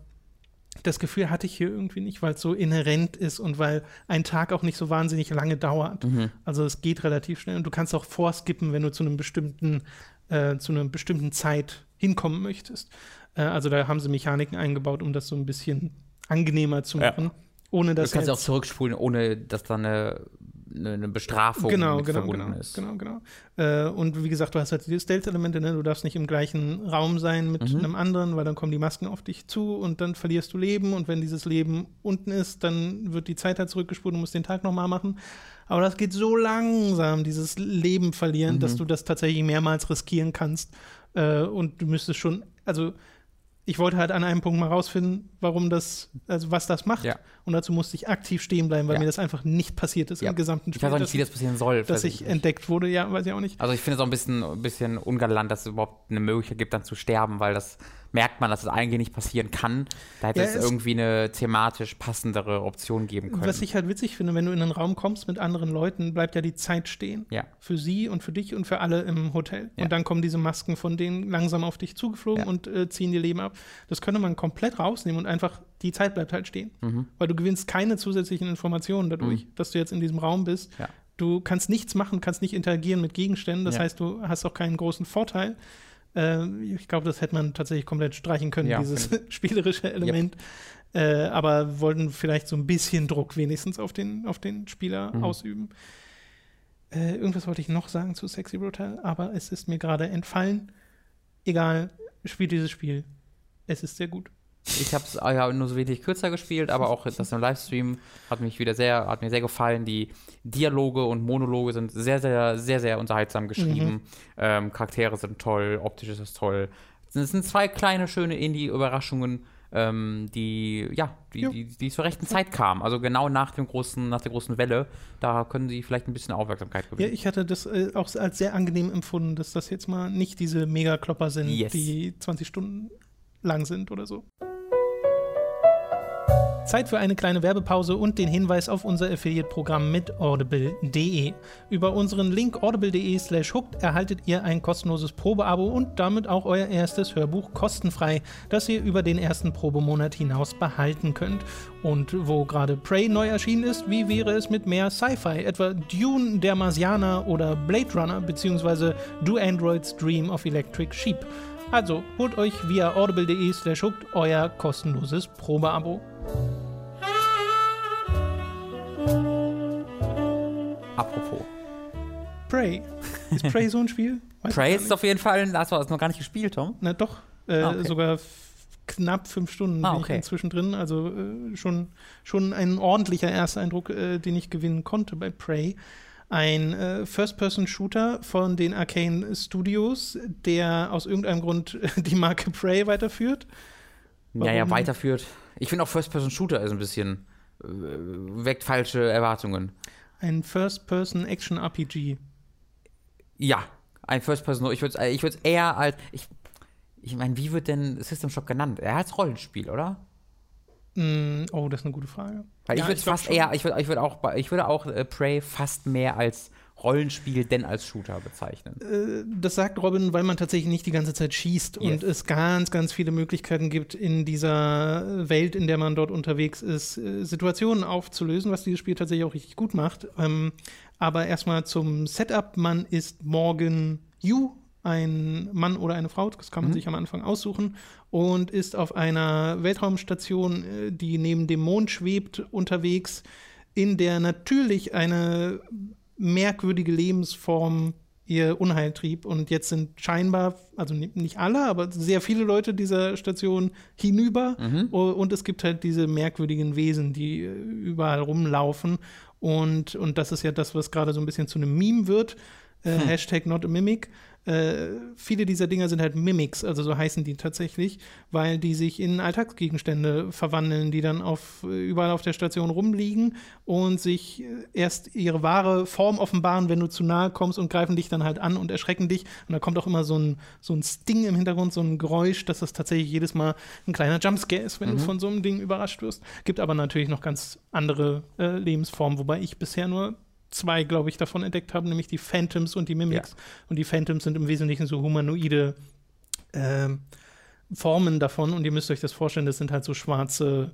das Gefühl hatte ich hier irgendwie nicht, weil es so inhärent ist und weil ein Tag auch nicht so wahnsinnig lange dauert. Mhm. Also es geht relativ schnell und du kannst auch vorskippen, wenn du zu einem bestimmten, äh, zu einer bestimmten Zeit hinkommen möchtest. Äh, also da haben sie Mechaniken eingebaut, um das so ein bisschen angenehmer zu machen. Ja. Ohne dass du kannst auch zurückspulen, ohne dass da eine eine Bestrafung genau, genau, verbunden genau, ist. Genau, genau. Äh, und wie gesagt, du hast halt die Stealth-Elemente, ne? du darfst nicht im gleichen Raum sein mit mhm. einem anderen, weil dann kommen die Masken auf dich zu und dann verlierst du Leben und wenn dieses Leben unten ist, dann wird die Zeit halt zurückgespult und musst den Tag nochmal machen. Aber das geht so langsam, dieses Leben verlieren, mhm. dass du das tatsächlich mehrmals riskieren kannst. Äh, und du müsstest schon, also ich wollte halt an einem Punkt mal rausfinden, warum das, also was das macht. Ja. Und dazu musste ich aktiv stehen bleiben, weil ja. mir das einfach nicht passiert ist ja. im gesamten Spiel. Ich weiß auch nicht, wie das passieren soll. Dass ich nicht. entdeckt wurde, ja, weiß ich auch nicht. Also ich finde es auch ein bisschen, ein bisschen ungalant, dass es überhaupt eine Möglichkeit gibt, dann zu sterben, weil das merkt man, dass es eigentlich nicht passieren kann. Da hätte ja, es, es irgendwie eine thematisch passendere Option geben können. Was ich halt witzig finde, wenn du in einen Raum kommst mit anderen Leuten, bleibt ja die Zeit stehen. Ja. Für sie und für dich und für alle im Hotel. Ja. Und dann kommen diese Masken von denen langsam auf dich zugeflogen und äh, ziehen dir Leben ab. Das könnte man komplett rausnehmen und einfach die Zeit bleibt halt stehen. Mhm. Weil du gewinnst keine zusätzlichen Informationen dadurch, mhm. dass du jetzt in diesem Raum bist. Ja. Du kannst nichts machen, kannst nicht interagieren mit Gegenständen. Das heißt, du hast auch keinen großen Vorteil. Äh, ich glaube, das hätte man tatsächlich komplett streichen können, ja, dieses spielerische Element. Yep. Äh, aber wollten vielleicht so ein bisschen Druck wenigstens auf den, auf den Spieler mhm. ausüben. Äh, irgendwas wollte ich noch sagen zu Sexy Brutal, aber es ist mir gerade entfallen. Egal, spielt dieses Spiel. Es ist sehr gut. Ich habe es ja, nur so wenig kürzer gespielt, aber auch das im Livestream hat mich wieder sehr, hat mir sehr gefallen. Die Dialoge und Monologe sind sehr, sehr, sehr, sehr unterhaltsam geschrieben. Mhm. Ähm, Charaktere sind toll, optisch ist es toll. Es sind zwei kleine, schöne Indie-Überraschungen, ähm, die, ja, die, die, die, zur rechten Zeit kamen. Also genau nach dem großen, nach der großen Welle. Da können sie vielleicht ein bisschen Aufmerksamkeit gewinnen. Ja, ich hatte das äh, auch als sehr angenehm empfunden, dass das jetzt mal nicht diese Mega-Klopper sind, yes. die 20 Stunden lang sind oder so. Zeit für eine kleine Werbepause und den Hinweis auf unser Affiliate-Programm mit audible.de. Über unseren Link audible.de slash hooked erhaltet ihr ein kostenloses Probeabo und damit auch euer erstes Hörbuch kostenfrei, das ihr über den ersten Probemonat hinaus behalten könnt. Und wo gerade Prey neu erschienen ist, wie wäre es mit mehr Sci-Fi, etwa Dune, der Marsianer oder Blade Runner bzw. Do Androids Dream of Electric Sheep. Also holt euch via audible.de slash hooked euer kostenloses Probeabo. Apropos. Prey. Ist Prey so ein Spiel? Weiß Prey ist auf jeden Fall, hast du das noch gar nicht gespielt, Tom? Na doch, äh, ah, okay. sogar knapp fünf Stunden ah, okay. bin ich inzwischen drin. Also äh, schon, schon ein ordentlicher Ersteindruck, äh, den ich gewinnen konnte bei Prey. Ein äh, First-Person-Shooter von den Arcane Studios, der aus irgendeinem Grund die Marke Prey weiterführt. Warum? Ja, ja, weiterführt. Ich finde auch First-Person-Shooter ist ein bisschen äh, weckt falsche Erwartungen. Ein First-Person-Action-RPG. Ja, ein First-Person. Ich würde es ich eher als. Ich, ich meine, wie wird denn System Shock genannt? Er hat Rollenspiel, oder? Mm, oh, das ist eine gute Frage. Weil ja, ich würde fast eher, ich würde ich würd auch, ich würde auch äh, Prey fast mehr als Rollenspiel denn als Shooter bezeichnen. Äh, das sagt Robin, weil man tatsächlich nicht die ganze Zeit schießt yes. und es ganz, ganz viele Möglichkeiten gibt, in dieser Welt, in der man dort unterwegs ist, äh, Situationen aufzulösen, was dieses Spiel tatsächlich auch richtig gut macht. Ähm, aber erstmal zum Setup. Man ist Morgan Yu, ein Mann oder eine Frau, das kann man mhm. sich am Anfang aussuchen, und ist auf einer Weltraumstation, äh, die neben dem Mond schwebt, unterwegs, in der natürlich eine merkwürdige Lebensform ihr Unheil trieb. Und jetzt sind scheinbar, also nicht alle, aber sehr viele Leute dieser Station hinüber. Mhm. Und es gibt halt diese merkwürdigen Wesen, die äh, überall rumlaufen. Und, und das ist ja das, was gerade so ein bisschen zu einem Meme wird. Äh, hm. Hashtag not a mimic. Äh, viele dieser Dinger sind halt Mimics, also so heißen die tatsächlich, weil die sich in Alltagsgegenstände verwandeln, die dann auf, überall auf der Station rumliegen und sich äh, erst ihre wahre Form offenbaren, wenn du zu nahe kommst und greifen dich dann halt an und erschrecken dich. Und da kommt auch immer so ein, so ein Sting im Hintergrund, so ein Geräusch, dass das tatsächlich jedes Mal ein kleiner Jumpscare ist, wenn mhm. du von so einem Ding überrascht wirst. Gibt aber natürlich noch ganz andere äh, Lebensformen, wobei ich bisher nur zwei, glaube ich, davon entdeckt haben, nämlich die Phantoms und die Mimics. Ja. Und die Phantoms sind im Wesentlichen so humanoide äh, Formen davon. Und ihr müsst euch das vorstellen, das sind halt so schwarze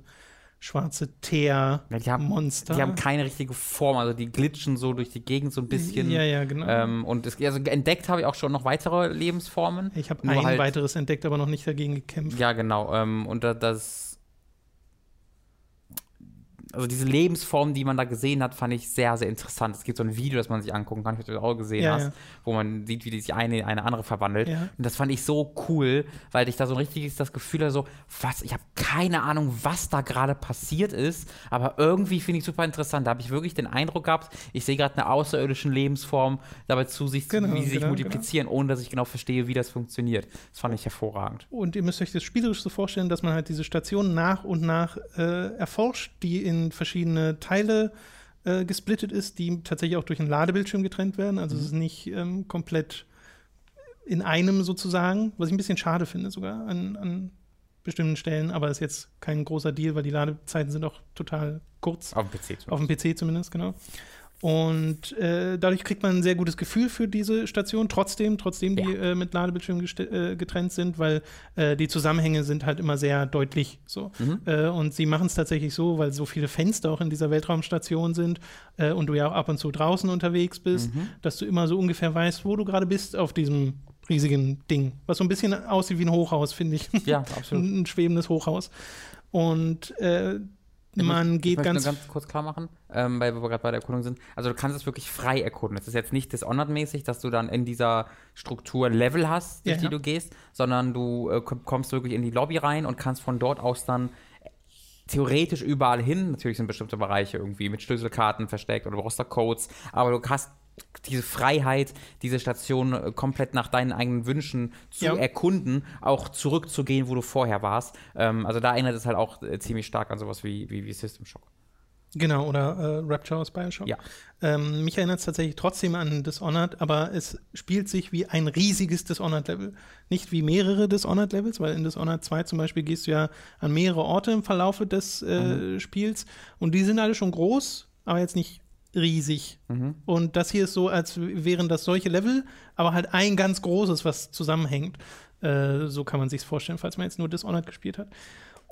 schwarze Teer-Monster. Ja, die, die, haben keine richtige Form, also die glitschen so durch die Gegend so ein bisschen. Ja, ja, genau. Ähm, und es, also entdeckt habe ich auch schon noch weitere Lebensformen. Ich habe ein halt, weiteres entdeckt, aber noch nicht dagegen gekämpft. Ja, genau. Ähm, und das also diese Lebensform, die man da gesehen hat, fand ich sehr, sehr interessant. Es gibt so ein Video, das man sich angucken kann, ich du auch gesehen ja, hast, ja. wo man sieht, wie sich eine in eine andere verwandelt. Ja. Und das fand ich so cool, weil ich da so ein richtiges das Gefühl hatte, so, was, ich habe keine Ahnung, was da gerade passiert ist, aber irgendwie finde ich super interessant. Da habe ich wirklich den Eindruck gehabt, ich sehe gerade eine außerirdische Lebensform dabei zu sich, genau, wie sie sich genau, multiplizieren, genau. ohne dass ich genau verstehe, wie das funktioniert. Das fand ich hervorragend. Und ihr müsst euch das spielerisch so vorstellen, dass man halt diese Stationen nach und nach äh, erforscht, die in verschiedene Teile äh, gesplittet ist, die tatsächlich auch durch einen Ladebildschirm getrennt werden. Also mhm. es ist nicht ähm, komplett in einem sozusagen, was ich ein bisschen schade finde sogar an, an bestimmten Stellen, aber ist jetzt kein großer Deal, weil die Ladezeiten sind auch total kurz. Auf dem PC zumindest. Auf dem PC zumindest, genau. Und äh, dadurch kriegt man ein sehr gutes Gefühl für diese Station, trotzdem, trotzdem ja. die äh, mit Ladebildschirm äh, getrennt sind, weil äh, die Zusammenhänge sind halt immer sehr deutlich so. Mhm. Äh, und sie machen es tatsächlich so, weil so viele Fenster auch in dieser Weltraumstation sind äh, und du ja auch ab und zu draußen unterwegs bist, mhm. dass du immer so ungefähr weißt, wo du gerade bist auf diesem riesigen Ding, was so ein bisschen aussieht wie ein Hochhaus, finde ich. Ja, absolut. ein, ein schwebendes Hochhaus. Und man ich geht möchte ganz. nur ganz kurz klar machen, ähm, weil wir gerade bei der Erkundung sind. Also du kannst es wirklich frei erkunden. Es ist jetzt nicht Dishonored-mäßig, dass du dann in dieser Struktur Level hast, durch Ja, die ja. du gehst, sondern du äh, komm- kommst wirklich in die Lobby rein und kannst von dort aus dann theoretisch überall hin. Natürlich sind bestimmte Bereiche irgendwie mit Schlüsselkarten versteckt oder du brauchst da Codes, aber du hast diese Freiheit, diese Station äh, komplett nach deinen eigenen Wünschen zu Ja. erkunden, auch zurückzugehen, wo du vorher warst. Ähm, also da erinnert es halt auch äh, ziemlich stark an sowas wie, wie, wie System Shock. Genau, oder äh, Rapture aus Bioshock. Ja. Ähm, mich erinnert es tatsächlich trotzdem an Dishonored, aber es spielt sich wie ein riesiges Dishonored-Level. Nicht wie mehrere Dishonored-Levels, weil in Dishonored 2 zum Beispiel gehst du ja an mehrere Orte im Verlaufe des äh, Spiels und die sind alle schon groß, aber jetzt nicht riesig. Und das hier ist so, als wären das solche Level, aber halt ein ganz großes, was zusammenhängt. Äh, so kann man sich vorstellen, falls man jetzt nur Dishonored gespielt hat.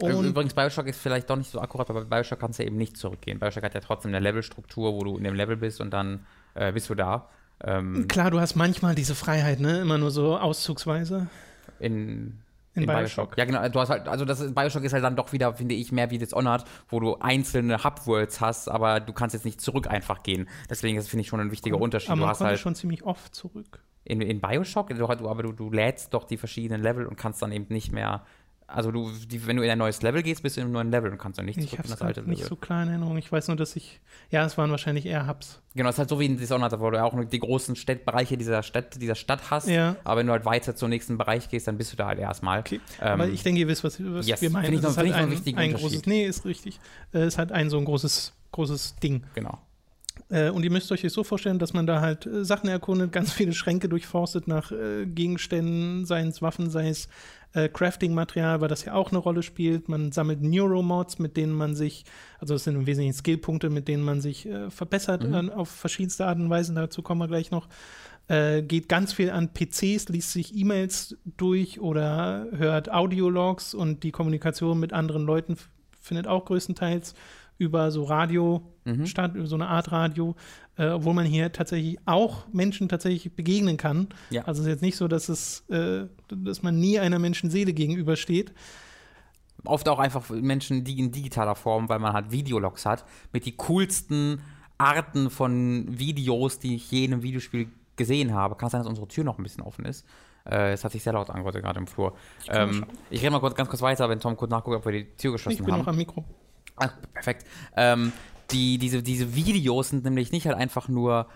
Äh, Und Übrigens, Bioshock ist vielleicht doch nicht so akkurat, aber bei Bioshock kannst du eben nicht zurückgehen. Bioshock hat ja trotzdem eine Levelstruktur, wo du in dem Level bist und dann äh, bist du da. Ähm, klar, du hast manchmal diese Freiheit, ne? Immer nur so auszugsweise. in, In in, Bioshock. Bioshock. Ja, genau. Du hast halt, also das ist, Bioshock ist halt dann doch wieder, finde ich, mehr wie Dishonored, wo du einzelne Hub-Worlds hast, aber du kannst jetzt nicht zurück einfach gehen. Deswegen ist, finde ich, schon ein wichtiger Unterschied. Aber Du man hast halt schon ziemlich oft zurück. in, in Bioshock, du, aber du, du lädst doch die verschiedenen Level und kannst dann eben nicht mehr. Also du, die, wenn du in ein neues Level gehst, bist du in einem neuen Level und kannst dann nicht Ich zurück habe in das alte nicht Level. so klar in Erinnerung. Ich weiß nur, dass ich. Ja, es waren wahrscheinlich eher Hubs. Genau, es ist halt so wie in Dishonored, wo du auch nur die großen Städt, Bereiche dieser Stadt, dieser Stadt hast. Ja. Aber wenn du halt weiter zum nächsten Bereich gehst, dann bist du da halt erstmal. Okay. Ähm, Aber ich denke, ihr wisst, was, was yes. wir meinen. Finde ich noch- ist halt ich ein, ein großes. Nee, ist richtig. Äh, Es ist halt ein so ein großes, großes Ding. Genau. Äh, und ihr müsst euch das so vorstellen, dass man da halt äh, Sachen erkundet, ganz viele Schränke durchforstet nach äh, Gegenständen, seien es Waffen, sei es äh, Crafting-Material, weil das ja auch eine Rolle spielt. Man sammelt Neuromods, mit denen man sich, also das sind im Wesentlichen Skillpunkte, mit denen man sich äh, verbessert Mhm. auf verschiedenste Arten und Weisen. Dazu kommen wir gleich noch. Äh, geht ganz viel an PCs, liest sich E-Mails durch oder hört Audiologs und die Kommunikation mit anderen Leuten findet auch größtenteils über so Radio Mhm. statt, über so eine Art Radio, äh, obwohl man hier tatsächlich auch Menschen tatsächlich begegnen kann. Ja. Also es ist jetzt nicht so, dass es, äh, dass man nie einer Menschenseele gegenübersteht. Oft auch einfach Menschen, die in digitaler Form, weil man halt Videologs hat, mit die coolsten Arten von Videos, die ich je in einem Videospiel gesehen habe. Kann sein, dass unsere Tür noch ein bisschen offen ist. Äh, es hat sich sehr laut angehört gerade im Flur. Ich, ähm, ich rede mal kurz, ganz kurz weiter, wenn Tom kurz nachguckt, ob wir die Tür geschlossen Ich bin haben. noch am Mikro. Ach, perfekt. Ähm, die, diese, diese Videos sind nämlich nicht halt einfach nur,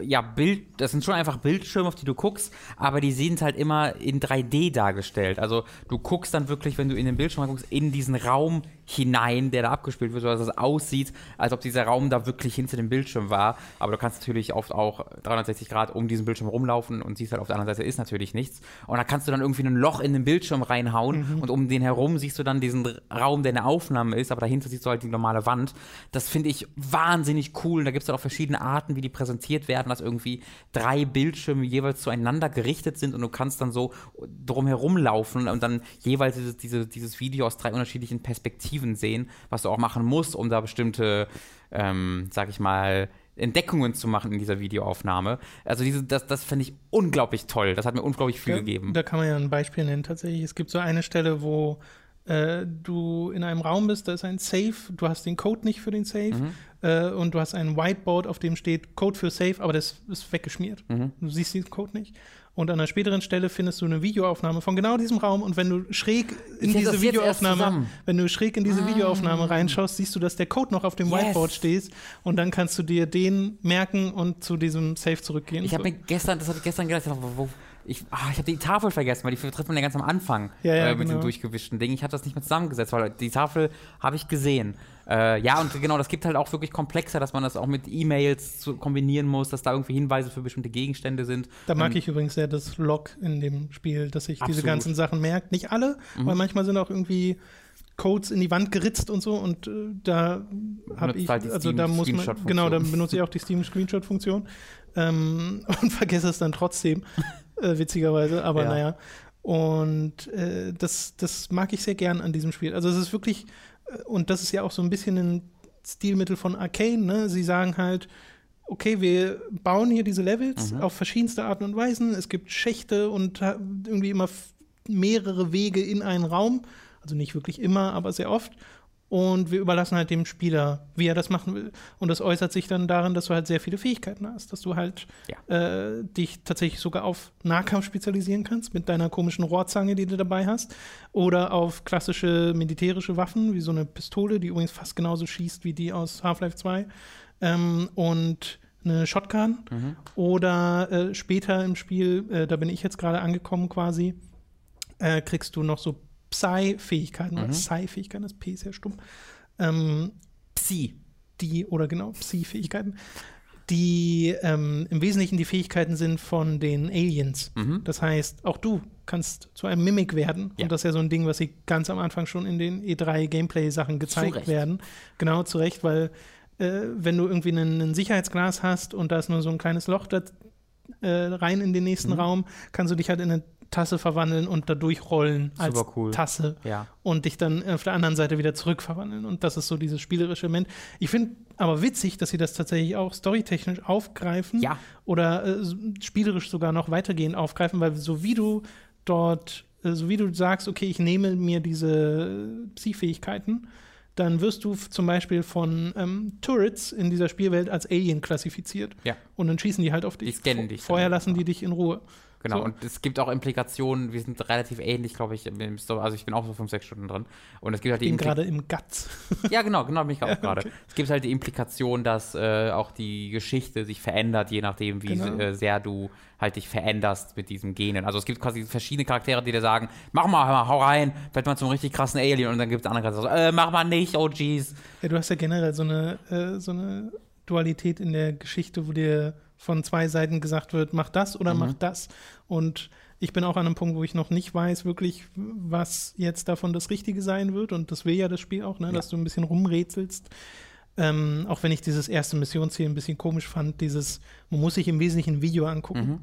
ja, Bild, das sind schon einfach Bildschirme, auf die du guckst, aber die sind halt immer in 3D dargestellt. Also du guckst dann wirklich, wenn du in den Bildschirm guckst, in diesen Raum hinein, der da abgespielt wird, sodass es aussieht, als ob dieser Raum da wirklich hinter dem Bildschirm war. Aber du kannst natürlich oft auch 360 Grad um diesen Bildschirm rumlaufen und siehst halt auf der anderen Seite ist natürlich nichts. Und da kannst du dann irgendwie ein Loch in den Bildschirm reinhauen und um den herum siehst du dann diesen Raum, der eine Aufnahme ist, aber dahinter siehst du halt die normale Wand. Das finde ich wahnsinnig cool. Und da gibt es dann auch verschiedene Arten, wie die präsentiert werden, dass irgendwie drei Bildschirme jeweils zueinander gerichtet sind und du kannst dann so drumherum laufen und dann jeweils diese, diese, dieses Video aus drei unterschiedlichen Perspektiven sehen, was du auch machen musst, um da bestimmte, ähm, sag ich mal, Entdeckungen zu machen in dieser Videoaufnahme. Also diese, das, das finde ich unglaublich toll. Das hat mir unglaublich viel Ja, gegeben. Da kann man ja ein Beispiel nennen tatsächlich. Es gibt so eine Stelle, wo äh, du in einem Raum bist, da ist ein Safe, du hast den Code nicht für den Safe Mhm. äh, und du hast ein Whiteboard, auf dem steht Code für Safe, aber das ist weggeschmiert. Mhm. Du siehst diesen Code nicht. Und an einer späteren Stelle findest du eine Videoaufnahme von genau diesem Raum und wenn du schräg in diese Videoaufnahme, wenn du schräg in diese Ah. Videoaufnahme reinschaust, siehst du, dass der Code noch auf dem Yes. Whiteboard steht und dann kannst du dir den merken und zu diesem Safe zurückgehen. Ich habe So. mir gestern, das hatte ich gestern gedacht, wo, ich, ah, ich habe die Tafel vergessen, weil die trifft man ja ganz am Anfang Ja, ja, äh, mit genau. dem durchgewischten Ding. Ich habe das nicht mehr zusammengesetzt, weil die Tafel habe ich gesehen. Äh, ja, und genau, das gibt halt auch wirklich komplexer, dass man das auch mit E-Mails kombinieren muss, dass da irgendwie Hinweise für bestimmte Gegenstände sind. Da mag Ähm, ich übrigens sehr das Log in dem Spiel, dass sich diese. Mhm. ganzen Sachen merkt. Nicht alle, weil manchmal sind auch irgendwie Codes in die Wand geritzt und so und äh, da habe ich, halt die also da muss man, genau, dann benutze ich auch die Steam Screenshot-Funktion ähm, und vergesse es dann trotzdem, äh, witzigerweise, aber Ja. naja. Und äh, das, das mag ich sehr gern an diesem Spiel. Also es ist wirklich, äh, und das ist ja auch so ein bisschen ein Stilmittel von Arcane, ne? Sie sagen halt, okay, wir bauen hier diese Levels Mhm. auf verschiedenste Arten und Weisen. Es gibt Schächte und irgendwie immer mehrere Wege in einen Raum. Also nicht wirklich immer, aber sehr oft. Und wir überlassen halt dem Spieler, wie er das machen will. Und das äußert sich dann darin, dass du halt sehr viele Fähigkeiten hast, dass du halt ja. äh, dich tatsächlich sogar auf Nahkampf spezialisieren kannst mit deiner komischen Rohrzange, die du dabei hast, oder auf klassische militärische Waffen, wie so eine Pistole, die übrigens fast genauso schießt wie die aus Half-Life 2. Ähm, und eine Shotgun. Mhm. Oder äh, später im Spiel, äh, da bin ich jetzt gerade angekommen quasi, äh, kriegst du noch so Psy-Fähigkeiten mhm. oder Psy-Fähigkeiten, das P ist ja stumm. Ähm, Psi, die, oder genau, Psi-Fähigkeiten, die ähm, im Wesentlichen die Fähigkeiten sind von den Aliens. Mhm. Das heißt, auch du kannst zu einem Mimic werden. Ja. Und das ist ja so ein Ding, was sie ganz am Anfang schon in den E3-Gameplay-Sachen gezeigt werden. Genau, zu Recht, weil äh, wenn du irgendwie ein Sicherheitsglas hast und da ist nur so ein kleines Loch da, äh, rein in den nächsten mhm. Raum, kannst du dich halt in eine Tasse verwandeln und da durchrollen als cool. Tasse ja. und dich dann auf der anderen Seite wieder zurückverwandeln. Und das ist so dieses spielerische Element. Ich finde aber witzig, dass sie das tatsächlich auch storytechnisch aufgreifen ja. oder äh, spielerisch sogar noch weitergehend aufgreifen, weil so wie du dort, äh, so wie du sagst, okay, ich nehme mir diese Psi-Fähigkeiten dann wirst du zum Beispiel von ähm, Turrets in dieser Spielwelt als Alien klassifiziert. Ja. Und dann schießen die halt auf dich. Die scannen dich. Vorher lassen die dich in Ruhe. Genau, so. und es gibt auch Implikationen, wir sind relativ ähnlich, glaube ich, also ich bin auch so fünf, sechs Stunden drin. Und es gibt halt die. Gerade im Guts. ja, genau, genau, bin ich auch ja, gerade. Okay. Es gibt halt die Implikation, dass äh, auch die Geschichte sich verändert, je nachdem, wie genau. äh, sehr du halt dich veränderst mit diesen Genen. Also es gibt quasi verschiedene Charaktere, die dir sagen, mach mal, hör mal hau rein, werd mal zum richtig krassen Alien. Und dann gibt es andere Charaktere, die sagen, äh, mach mal nicht, oh jeez. Ja, du hast ja generell so eine, äh, so eine Dualität in der Geschichte, wo dir von zwei Seiten gesagt wird, mach das oder mhm. mach das. Und ich bin auch an einem Punkt, wo ich noch nicht weiß, wirklich, was jetzt davon das Richtige sein wird. Und das will ja das Spiel auch, ne? Ja. dass du ein bisschen rumrätselst. Ähm, auch wenn ich dieses erste Missionsziel ein bisschen komisch fand, dieses, man muss sich im Wesentlichen ein Video angucken.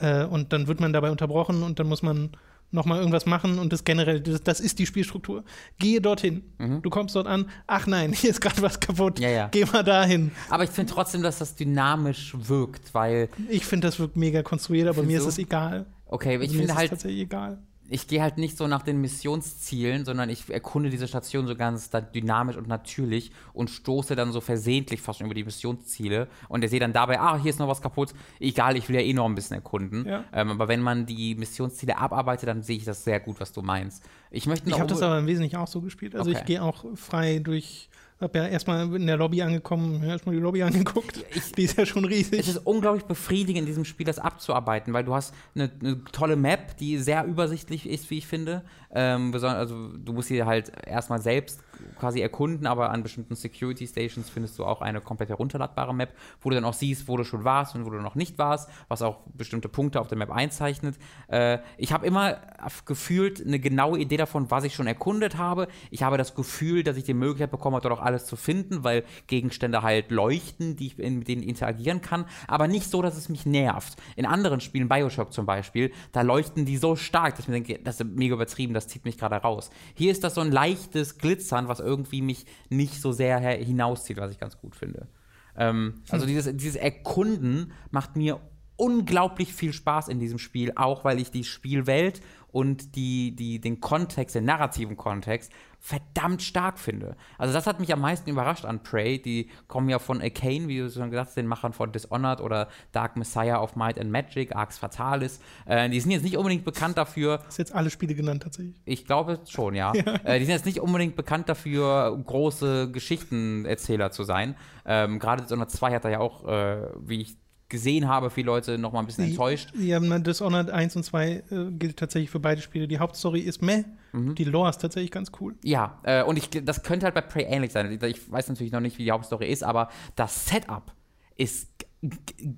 Mhm. Äh, und dann wird man dabei unterbrochen und dann muss man nochmal irgendwas machen und das generell, das, das, ist die Spielstruktur. Gehe dorthin. Mhm. Du kommst dort an, ach nein, hier ist gerade was kaputt. Ja, ja. Geh mal dahin. Aber ich finde trotzdem, dass das dynamisch wirkt, weil. Ich finde, das wirkt mega konstruiert, aber mir so? ist es egal. Okay, ich finde halt. tatsächlich egal ich gehe halt nicht so nach den Missionszielen, sondern ich erkunde diese Station so ganz dynamisch und natürlich und stoße dann so versehentlich fast schon über die Missionsziele und ihr seht dann dabei, ah, hier ist noch was kaputt. Egal, ich will ja eh noch ein bisschen erkunden. Ja. Ähm, aber wenn man die Missionsziele abarbeitet, dann sehe ich das sehr gut, was du meinst. Ich möchte Ich habe das aber im Wesentlichen auch so gespielt. Also okay. ich gehe auch frei durch hab ja erstmal in der Lobby angekommen, erstmal die Lobby angeguckt. Ich, die ist ja schon riesig. Es ist unglaublich befriedigend, in diesem Spiel das abzuarbeiten, weil du hast eine, eine tolle Map, die sehr übersichtlich ist, wie ich finde. Ähm, also du musst sie halt erstmal selbst quasi erkunden, aber an bestimmten Security Stations findest du auch eine komplett herunterladbare Map, wo du dann auch siehst, wo du schon warst und wo du noch nicht warst, was auch bestimmte Punkte auf der Map einzeichnet. Äh, ich habe immer gefühlt eine genaue Idee davon, was ich schon erkundet habe. Ich habe das Gefühl, dass ich die Möglichkeit bekomme, dort auch alles zu finden, weil Gegenstände halt leuchten, die ich mit denen interagieren kann, aber nicht so, dass es mich nervt. In anderen Spielen, Bioshock zum Beispiel, da leuchten die so stark, dass ich mir denke, das ist mega übertrieben, das zieht mich gerade raus. Hier ist das so ein leichtes Glitzern, was irgendwie mich nicht so sehr hinauszieht, was ich ganz gut finde. Ähm, also hm. dieses, dieses Erkunden macht mir unglaublich viel Spaß in diesem Spiel, auch weil ich die Spielwelt und die, die, den Kontext, den narrativen Kontext verdammt stark finde. Also das hat mich am meisten überrascht an Prey. Die kommen ja von Arcane, wie du schon gesagt hast, den Machern von Dishonored oder Dark Messiah of Might and Magic, Arx Fatalis. Äh, die sind jetzt nicht unbedingt bekannt dafür. Hast jetzt alle Spiele genannt tatsächlich? Ich glaube schon, ja. ja. Äh, die sind jetzt nicht unbedingt bekannt dafür, große Geschichtenerzähler zu sein. Ähm, Gerade Dishonored 2 hat er ja auch, äh, wie ich gesehen habe, viele Leute noch mal ein bisschen enttäuscht. Ja, Dishonored 1 und 2 äh, gilt tatsächlich für beide Spiele. Die Hauptstory ist meh, mhm. die Lore ist tatsächlich ganz cool. Ja, äh, und ich, das könnte halt bei Prey ähnlich sein. Ich weiß natürlich noch nicht, wie die Hauptstory ist, aber das Setup ist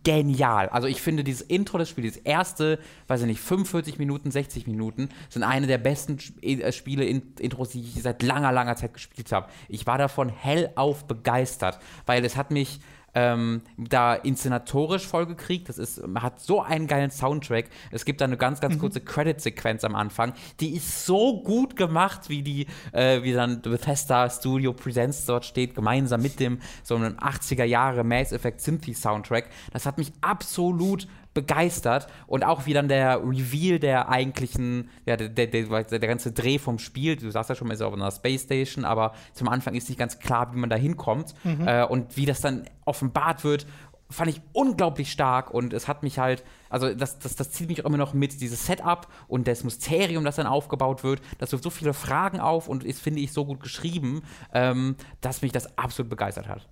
genial. Also ich finde dieses Intro des Spiels, das erste, weiß ich nicht, 45 Minuten, 60 Minuten, sind eine der besten äh, Spiele, Intros, die ich seit langer, langer Zeit gespielt habe. Ich war davon hellauf begeistert, weil es hat mich ähm, da inszenatorisch vollgekriegt. Das ist, hat so einen geilen Soundtrack. Es gibt da eine ganz, ganz mhm. kurze Credit-Sequenz am Anfang. Die ist so gut gemacht, wie die, äh, wie dann Bethesda Studio Presents dort steht, gemeinsam mit dem so einem 80er Jahre Mass Effect Synthy Soundtrack. Das hat mich absolut begeistert und auch wie dann der Reveal der eigentlichen, ja, der, der, der, der ganze Dreh vom Spiel, du sagst ja schon, man ist auf einer Space Station, aber zum Anfang ist nicht ganz klar, wie man da hinkommt Mhm. äh, und wie das dann offenbart wird, fand ich unglaublich stark und es hat mich halt, also das, das, das zieht mich auch immer noch mit, dieses Setup und das Mysterium, das dann aufgebaut wird, das wirft so viele Fragen auf und ist, finde ich, so gut geschrieben, ähm, dass mich das absolut begeistert hat.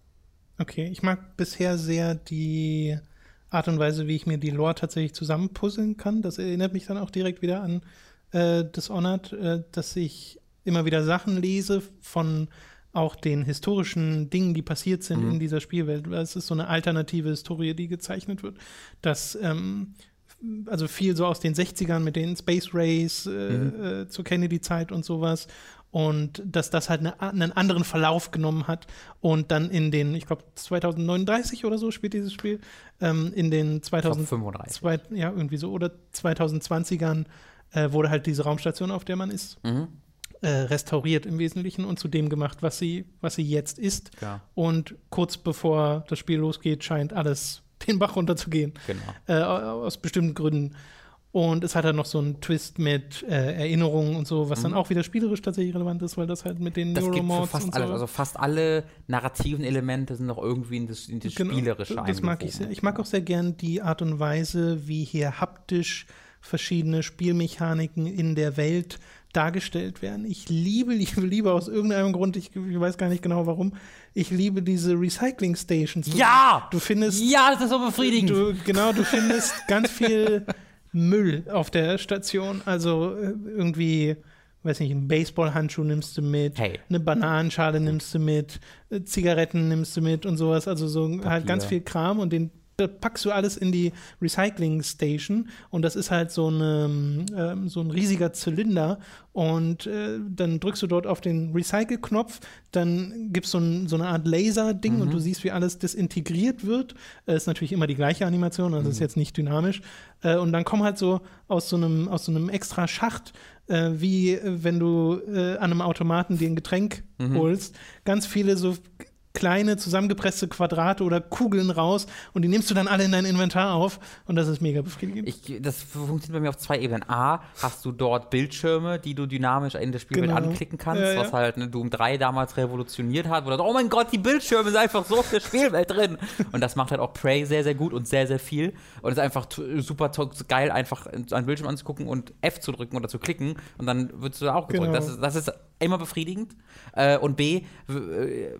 Okay, ich mag bisher sehr die Art und Weise, wie ich mir die Lore tatsächlich zusammenpuzzeln kann. Das erinnert mich dann auch direkt wieder an äh, Dishonored, äh, dass ich immer wieder Sachen lese von auch den historischen Dingen, die passiert sind in dieser Spielwelt. Es ist so eine alternative Historie, die gezeichnet wird. Dass ähm, also viel so aus den 60ern mit den Space Rays äh, äh, zur Kennedy-Zeit und sowas. Und dass das halt eine, einen anderen Verlauf genommen hat. Und dann in den, ich glaube, 2039 oder so spielt dieses Spiel, ähm, in den 2000, 35. zwei, ja, irgendwie so, oder 2020ern äh, wurde halt diese Raumstation, auf der man ist, Mhm. äh, restauriert im Wesentlichen und zu dem gemacht, was sie, was sie jetzt ist. Ja. Und kurz bevor das Spiel losgeht, scheint alles den Bach runterzugehen Genau. äh, aus bestimmten Gründen. Und es hat dann noch so einen Twist mit äh, Erinnerungen und so, was dann auch wieder spielerisch tatsächlich relevant ist, weil das halt mit den Mhm. Das fast und alles. so. Also fast alle narrativen Elemente sind noch irgendwie in das, in das Genau, Spielerische Das mag ich sehr. Ich mag auch sehr gern die Art und Weise, wie hier haptisch verschiedene Spielmechaniken in der Welt dargestellt werden. Ich liebe, liebe, liebe aus irgendeinem Grund, ich, ich weiß gar nicht genau warum, ich liebe diese Recycling Stations. Du- Ja! Du findest Ja, das ist so befriedigend. Du, genau, du findest ganz viel Müll auf der Station. Also äh, irgendwie, weiß nicht, einen Baseballhandschuh nimmst du mit, Hey. eine Bananenschale nimmst du mit, äh, Zigaretten nimmst du mit und sowas. Also so halt ganz viel Kram und den da packst du alles in die Recycling Station und das ist halt so, eine, ähm, so ein riesiger Zylinder und äh, dann drückst du dort auf den Recycle-Knopf, dann gibt so es so eine Art Laser-Ding und du siehst, wie alles desintegriert wird. Äh, ist natürlich immer die gleiche Animation, also ist jetzt nicht dynamisch. Äh, und dann kommen halt so aus so einem, aus so einem extra Schacht, äh, wie äh, wenn du äh, an einem Automaten dir ein Getränk holst, ganz viele so kleine zusammengepresste Quadrate oder Kugeln raus und die nimmst du dann alle in dein Inventar auf und das ist mega befriedigend. Ich, das funktioniert bei mir auf zwei Ebenen. A, hast du dort Bildschirme, die du dynamisch in der Spielwelt Genau. anklicken kannst, Ja, ja. was halt ne, Doom 3 damals revolutioniert hat, wo du, oh mein Gott, die Bildschirme sind einfach so auf der Spielwelt drin. Und das macht halt auch Prey sehr, sehr gut und sehr, sehr viel. Und es ist einfach super geil, einfach einen Bildschirm anzugucken und F zu drücken oder zu klicken und dann wirst du da auch gedrückt. Genau. Das, ist, das ist immer befriedigend. Äh, und B, äh,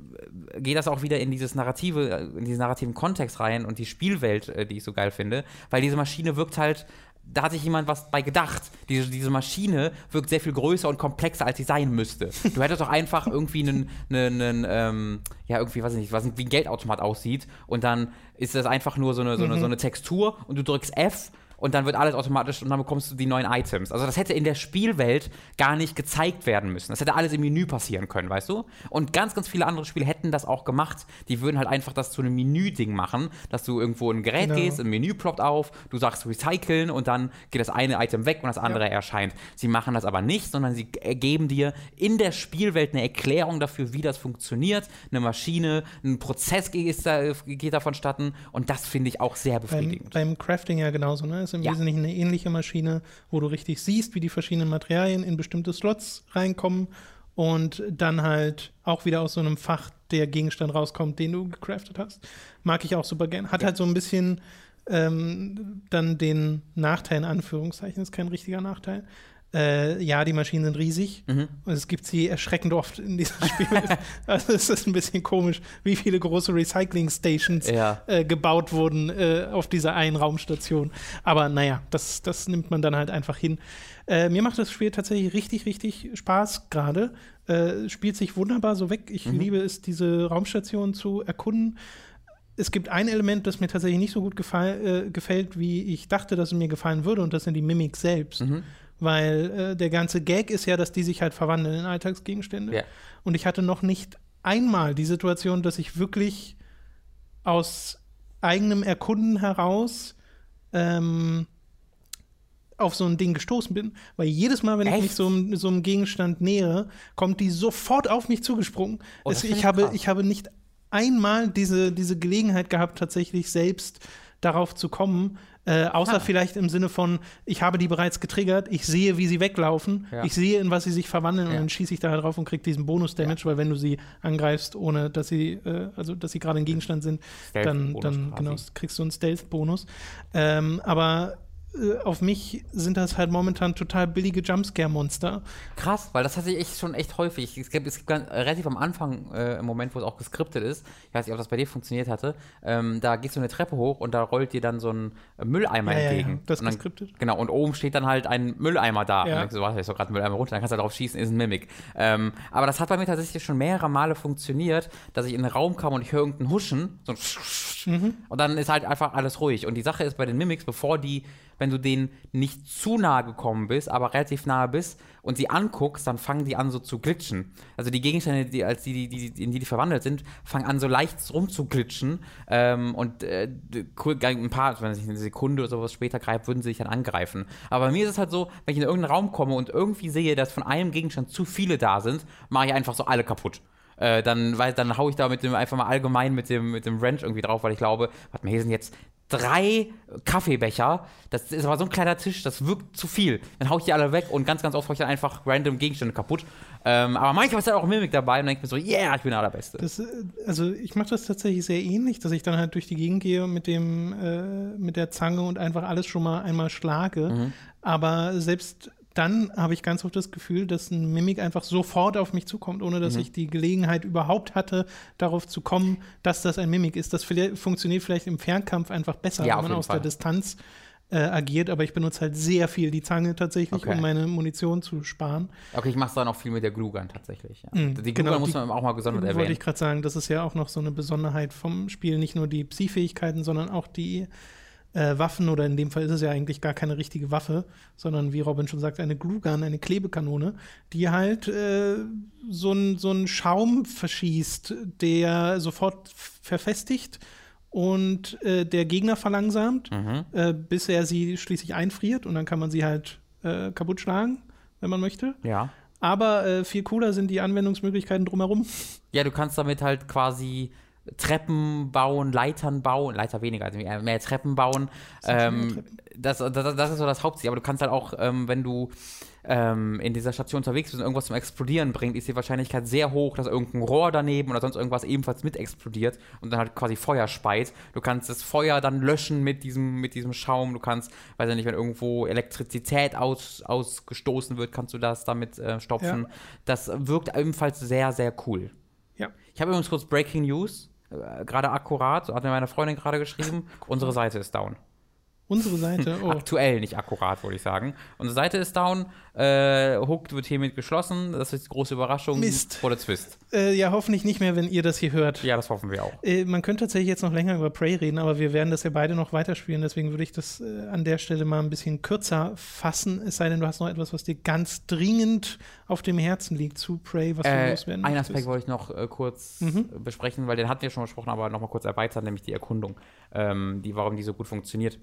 geht das auch wieder in dieses narrative, äh, in diesen narrativen Kontext rein und die Spielwelt, äh, die ich so geil finde, weil diese Maschine wirkt halt, da hat sich jemand was bei gedacht. Diese, diese Maschine wirkt sehr viel größer und komplexer, als sie sein müsste. Du hättest doch einfach irgendwie einen, einen, einen ähm, ja, irgendwie, weiß ich nicht, was wie ein Geldautomat aussieht und dann ist das einfach nur so eine, so eine, so eine Textur und du drückst F und dann wird alles automatisch und dann bekommst du die neuen Items. Also das hätte in der Spielwelt gar nicht gezeigt werden müssen. Das hätte alles im Menü passieren können, weißt du? Und ganz, ganz viele andere Spiele hätten das auch gemacht. Die würden halt einfach das zu einem Menü-Ding machen, dass du irgendwo in ein Gerät Genau. gehst, ein Menü ploppt auf, du sagst recyceln und dann geht das eine Item weg und das andere erscheint. Sie machen das aber nicht, sondern sie g- geben dir in der Spielwelt eine Erklärung dafür, wie das funktioniert. Eine Maschine, ein Prozess geht, da, geht da vonstatten und das finde ich auch sehr Beim, befriedigend. beim Crafting ja genauso, ne? Ist im Ja. Wesentlichen eine ähnliche Maschine, wo du richtig siehst, wie die verschiedenen Materialien in bestimmte Slots reinkommen und dann halt auch wieder aus so einem Fach der Gegenstand rauskommt, den du gecraftet hast. Mag ich auch super gern. Hat halt so ein bisschen ähm, dann den Nachteil, in Anführungszeichen, ist kein richtiger Nachteil. Äh, ja, die Maschinen sind riesig Mhm. und es gibt sie erschreckend oft in diesem Spiel. also es ist ein bisschen komisch, wie viele große Recycling-Stations Ja. äh, gebaut wurden äh, auf dieser einen Raumstation. Aber naja, das, das nimmt man dann halt einfach hin. Äh, mir macht das Spiel tatsächlich richtig, richtig Spaß gerade. Äh, spielt sich wunderbar so weg. Ich liebe es, diese Raumstation zu erkunden. Es gibt ein Element, das mir tatsächlich nicht so gut gefall, äh, gefällt, wie ich dachte, dass es mir gefallen würde, und das sind die Mimics selbst. Mhm. Weil äh, der ganze Gag ist ja, dass die sich halt verwandeln in Alltagsgegenstände. Ja. Und ich hatte noch nicht einmal die Situation, dass ich wirklich aus eigenem Erkunden heraus ähm, auf so ein Ding gestoßen bin. Weil jedes Mal, wenn ich Echt? mich so, einem- so einem Gegenstand nähere, kommt die sofort auf mich zugesprungen. Oh, es, ich, ich habe, krass. ich habe nicht einmal diese, diese Gelegenheit gehabt, tatsächlich selbst darauf zu kommen, äh, außer Ah. vielleicht im Sinne von, ich habe die bereits getriggert, ich sehe, wie sie weglaufen, Ja. ich sehe, in was sie sich verwandeln und Ja. dann schieße ich da drauf und kriege diesen Bonus-Damage, weil wenn du sie angreifst, ohne dass sie, äh, also dass sie gerade ein Gegenstand sind, dann, dann genau, kriegst du einen Stealth-Bonus. Ähm, aber auf mich sind das halt momentan total billige Jumpscare-Monster. Krass, weil das hatte ich echt schon echt häufig. Es gibt, es gibt ganz, relativ am Anfang, äh, im Moment, wo es auch geskriptet ist, ich weiß nicht, ob das bei dir funktioniert hatte, ähm, da gehst du eine Treppe hoch und da rollt dir dann so ein äh, Mülleimer Ja, ja, ja, entgegen. das dann, geskriptet. Genau, und oben steht dann halt ein Mülleimer da. Ja. Und dann denkst du, warte, ist doch gerade ein Mülleimer runter, dann kannst du da drauf schießen, ist ein Mimik. Ähm, aber das hat bei mir tatsächlich schon mehrere Male funktioniert, dass ich in den Raum kam und ich höre irgendein Huschen, so ein Mhm. und dann ist halt einfach alles ruhig. Und die Sache ist bei den Mimics, bevor die, wenn du denen nicht zu nahe gekommen bist, aber relativ nahe bist und sie anguckst, dann fangen die an so zu glitschen. Also die Gegenstände, die, als die, die, die, in die die verwandelt sind, fangen an so leicht rum zu glitschen. Ähm, und äh, ein paar, wenn sich eine Sekunde oder sowas später greift, würden sie sich dann angreifen. Aber bei mir ist es halt so, wenn ich in irgendeinen Raum komme und irgendwie sehe, dass von einem Gegenstand zu viele da sind, mache ich einfach so alle kaputt äh, dann, weil, dann hau ich da mit dem einfach mal allgemein mit dem, mit dem Wrench irgendwie drauf, weil ich glaube, warte mal, hier sind jetzt drei Kaffeebecher. Das ist aber so ein kleiner Tisch, das wirkt zu viel. Dann hau ich die alle weg und ganz, ganz oft hau ich dann einfach random Gegenstände kaputt. Ähm, aber manchmal ist da auch Mimik dabei und dann denke ich mir so, yeah, ich bin der Allerbeste. Das, äh, also ich mache das tatsächlich sehr ähnlich, dass ich dann halt durch die Gegend gehe mit dem äh, mit der Zange und einfach alles schon mal einmal schlage. Mhm. Aber selbst dann habe ich ganz oft das Gefühl, dass ein Mimik einfach sofort auf mich zukommt, ohne Mhm. dass ich die Gelegenheit überhaupt hatte, darauf zu kommen, dass das ein Mimik ist. Das funktioniert vielleicht im Fernkampf einfach besser, Ja, wenn man aus Fall. der Distanz äh, agiert. Aber ich benutze halt sehr viel die Zange tatsächlich, Okay. um meine Munition zu sparen. Okay, ich mache dann auch viel mit der Glue-Gun tatsächlich. Ja. Mhm, die genau, Glue-Gun muss die- man auch mal gesondert Wollte erwähnen. ich gerade sagen, das ist ja auch noch so eine Besonderheit vom Spiel. Nicht nur die Psi-Fähigkeiten, sondern auch die äh, Waffen, oder in dem Fall ist es ja eigentlich gar keine richtige Waffe, sondern wie Robin schon sagt, eine Glue-Gun, eine Klebekanone, die halt äh, so einen so Schaum verschießt, der sofort verfestigt und äh, der Gegner verlangsamt, Mhm. äh, bis er sie schließlich einfriert und dann kann man sie halt äh, kaputt schlagen, wenn man möchte. Ja. Aber äh, viel cooler sind die Anwendungsmöglichkeiten drumherum. Ja, du kannst damit halt quasi Treppen bauen, Leitern bauen, Leiter weniger, also mehr, Treppen bauen. mehr Ähm, das, das, das ist so das Hauptziel. Aber du kannst halt auch, ähm, wenn du ähm, in dieser Station unterwegs bist und irgendwas zum Explodieren bringt, ist die Wahrscheinlichkeit sehr hoch, dass irgendein Rohr daneben oder sonst irgendwas ebenfalls mit explodiert und dann halt quasi Feuer speit. Du kannst das Feuer dann löschen mit diesem, mit diesem Schaum. Du kannst, weiß ich nicht, wenn irgendwo Elektrizität aus, ausgestoßen wird, kannst du das damit äh, stopfen. Ja. Das wirkt ebenfalls sehr, sehr cool. Ja. Ich habe übrigens kurz Breaking News, gerade akkurat, so hat mir meine Freundin gerade geschrieben, unsere Seite ist down. Unsere Seite, oh. Aktuell, nicht akkurat, würde ich sagen. Unsere Seite ist down, äh, Hooked wird hiermit geschlossen, das ist die große Überraschung. Mist. Oder Twist. Äh, ja, hoffentlich nicht mehr, wenn ihr das hier hört. Ja, das hoffen wir auch. Äh, man könnte tatsächlich jetzt noch länger über Prey reden, aber wir werden das ja beide noch weiterspielen, deswegen würde ich das äh, an der Stelle mal ein bisschen kürzer fassen, es sei denn, du hast noch etwas, was dir ganz dringend auf dem Herzen liegt zu Prey, was du Äh, loswerden einen möchtest. Aspekt wollte ich noch äh, kurz Mhm. besprechen, weil den hatten wir schon besprochen, aber nochmal kurz erweitern, nämlich die Erkundung, ähm, die, warum die so gut funktioniert.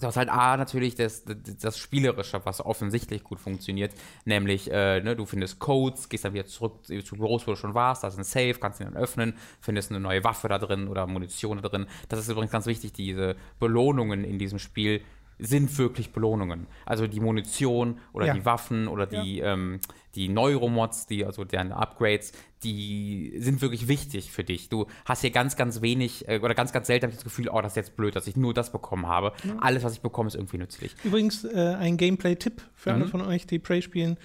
Du hast halt A, natürlich das, das, Spielerische, was offensichtlich gut funktioniert, nämlich, äh, ne, du findest Codes, gehst dann wieder zurück zu Büros, wo du schon warst, da ist ein Safe, kannst ihn dann öffnen, findest eine neue Waffe da drin oder Munition da drin. Das ist übrigens ganz wichtig, diese Belohnungen in diesem Spiel sind wirklich Belohnungen. Also die Munition oder Ja. die Waffen oder die, ähm, die Neuromods, die, also deren Upgrades, die sind wirklich wichtig für dich. Du hast hier ganz, ganz wenig äh, oder ganz, ganz selten das Gefühl, oh, das ist jetzt blöd, dass ich nur das bekommen habe. Alles, was ich bekomme, ist irgendwie nützlich. Übrigens, äh, ein Gameplay-Tipp für alle Mhm. von euch, die Prey spielen,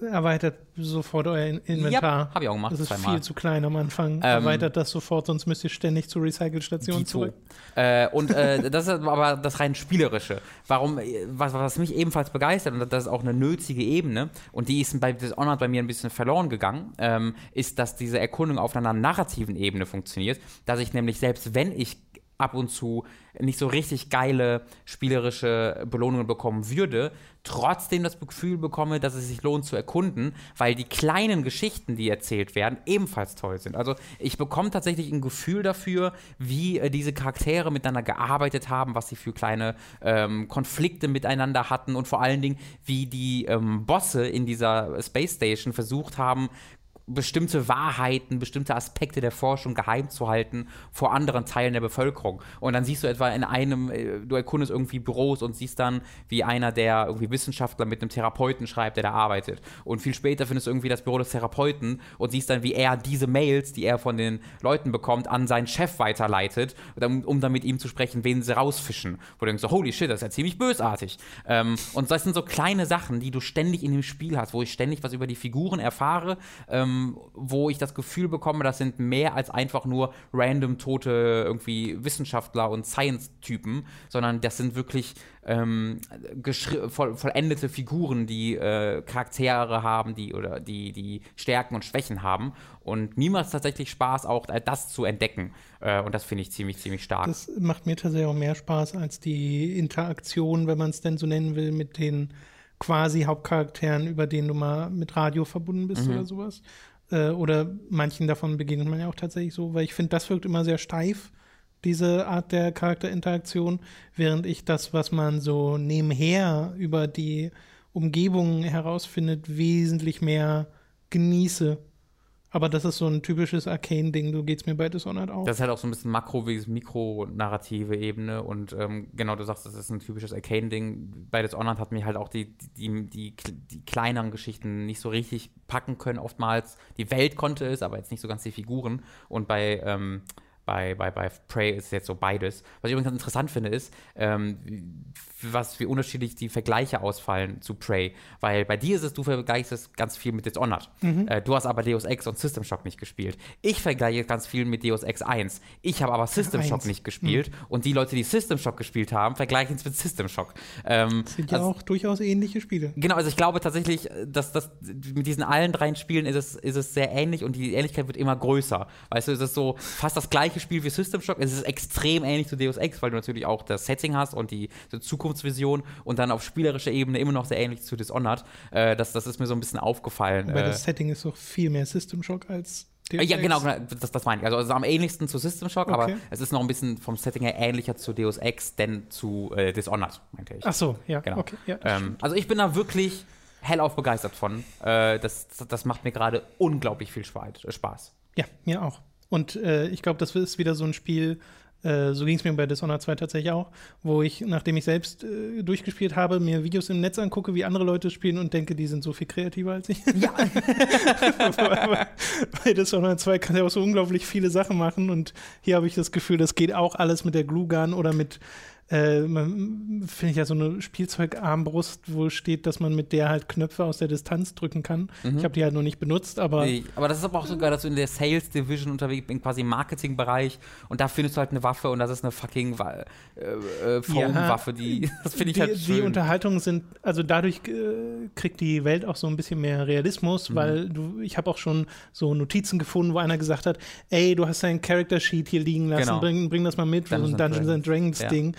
erweitert sofort euer In- Inventar. habe ich auch gemacht, Das ist zweimal. viel zu klein am Anfang. Ähm, erweitert das sofort, sonst müsst ihr ständig zur Recycle-Station zurück. Äh, und äh, das ist aber das rein spielerische. Warum, äh, was, was mich ebenfalls begeistert, und das ist auch eine nötige Ebene, und die ist bei Dishonored bei mir ein bisschen verloren gegangen, ähm, ist, dass diese Erkundung auf einer narrativen Ebene funktioniert, dass ich nämlich selbst wenn ich ab und zu nicht so richtig geile spielerische Belohnungen bekommen würde, trotzdem das Gefühl bekomme, dass es sich lohnt zu erkunden, weil die kleinen Geschichten, die erzählt werden, ebenfalls toll sind. Also ich bekomme tatsächlich ein Gefühl dafür, wie äh, diese Charaktere miteinander gearbeitet haben, was sie für kleine ähm, Konflikte miteinander hatten und vor allen Dingen, wie die ähm, Bosse in dieser Space Station versucht haben, bestimmte Wahrheiten, bestimmte Aspekte der Forschung geheim zu halten vor anderen Teilen der Bevölkerung. Und dann siehst du etwa in einem, äh, du erkundest irgendwie Büros und siehst dann, wie einer der irgendwie Wissenschaftler mit einem Therapeuten schreibt, der da arbeitet. Und viel später findest du irgendwie das Büro des Therapeuten und siehst dann, wie er diese Mails, die er von den Leuten bekommt, an seinen Chef weiterleitet, um, dann mit ihm zu sprechen, wen sie rausfischen. Wo du denkst so, holy shit, das ist ja ziemlich bösartig. Ähm, und das sind so kleine Sachen, die du ständig in dem Spiel hast, wo ich ständig was über die Figuren erfahre, ähm, wo ich das Gefühl bekomme, das sind mehr als einfach nur random tote irgendwie Wissenschaftler und Science-Typen, sondern das sind wirklich ähm, voll, vollendete Figuren, die äh, Charaktere haben, die oder die, die Stärken und Schwächen haben. Und mir macht es tatsächlich Spaß, auch das zu entdecken. Äh, und das finde ich ziemlich, ziemlich stark. Das macht mir tatsächlich auch mehr Spaß als die Interaktion, wenn man es denn so nennen will, mit den quasi Hauptcharakteren, über denen du mal mit Radio verbunden bist mhm. oder sowas. Äh, oder manchen davon begegnet man ja auch tatsächlich so, weil ich finde, das wirkt immer sehr steif diese Art der Charakterinteraktion, während ich das, was man so nebenher über die Umgebung herausfindet, wesentlich mehr genieße. Aber das ist so ein typisches Arcane-Ding, geht es mir bei Dishonored auch. Das ist halt auch so ein bisschen Makro- wie Mikro-narrative Ebene und ähm, genau, du sagst, das ist ein typisches Arcane-Ding. Bei Dishonored hat mich halt auch die, die, die, die, kleineren Geschichten nicht so richtig packen können, oftmals. Die Welt konnte es, aber jetzt nicht so ganz die Figuren. Und bei ähm, bei, bei, bei Prey ist jetzt so beides. Was ich übrigens ganz interessant finde, ist, ähm, was, wie unterschiedlich die Vergleiche ausfallen zu Prey. Weil bei dir ist es, du vergleichst es ganz viel mit Dishonored. Mhm. Äh, du hast aber Deus Ex und System Shock nicht gespielt. Ich vergleiche ganz viel mit Deus Ex 1. Ich habe aber System Shock 1. nicht gespielt. Mhm. Und die Leute, die System Shock gespielt haben, vergleichen es mit System Shock. Ähm, das sind ja also, auch durchaus ähnliche Spiele. Genau, also ich glaube tatsächlich, dass das mit diesen allen drei Spielen ist es, ist es sehr ähnlich und die Ähnlichkeit wird immer größer. Weißt du, es ist so fast das gleiche Spiel wie System Shock. Es ist extrem ähnlich zu Deus Ex, weil du natürlich auch das Setting hast und die Zukunft Zukunftsvision und dann auf spielerischer Ebene immer noch sehr ähnlich zu Dishonored. Äh, das, das ist mir so ein bisschen aufgefallen. Aber äh, das Setting ist doch viel mehr System Shock als Deus ja, genau, genau, das, das meine ich. Also, also am ähnlichsten zu System Shock, okay. aber es ist noch ein bisschen vom Setting her ähnlicher zu Deus Ex, denn zu äh, Dishonored, meinte ich. Ach so, ja, genau. Okay, ja, ähm, also ich bin da wirklich hellauf begeistert von. Äh, das, das macht mir gerade unglaublich viel Spaß. Ja, mir auch. Und äh, ich glaube, das ist wieder so ein Spiel, äh, so ging es mir bei Dishonored 2 tatsächlich auch, wo ich, nachdem ich selbst äh, durchgespielt habe, mir Videos im Netz angucke, wie andere Leute spielen und denke, die sind so viel kreativer als ich. Ja. bei, bei Dishonored 2 kann er auch so unglaublich viele Sachen machen und hier habe ich das Gefühl, das geht auch alles mit der Glue Gun oder mit äh, finde ich ja so eine Spielzeugarmbrust, wo steht, dass man mit der halt Knöpfe aus der Distanz drücken kann. Mhm. Ich habe die halt noch nicht benutzt, aber. Nee, aber das ist aber auch sogar, dass du in der Sales Division unterwegs bist, quasi im Marketingbereich und da findest du halt eine Waffe und das ist eine fucking äh, äh, Foam-Waffe, ja, die. Das finde ich die, halt schön. Die Unterhaltungen sind, also dadurch äh, kriegt die Welt auch so ein bisschen mehr Realismus, mhm. weil du, ich habe auch schon so Notizen gefunden, wo einer gesagt hat, ey, du hast dein Character Sheet hier liegen lassen, genau. bring, bring das mal mit, Dungeons so ein Dungeons and Dragons Ding. Ja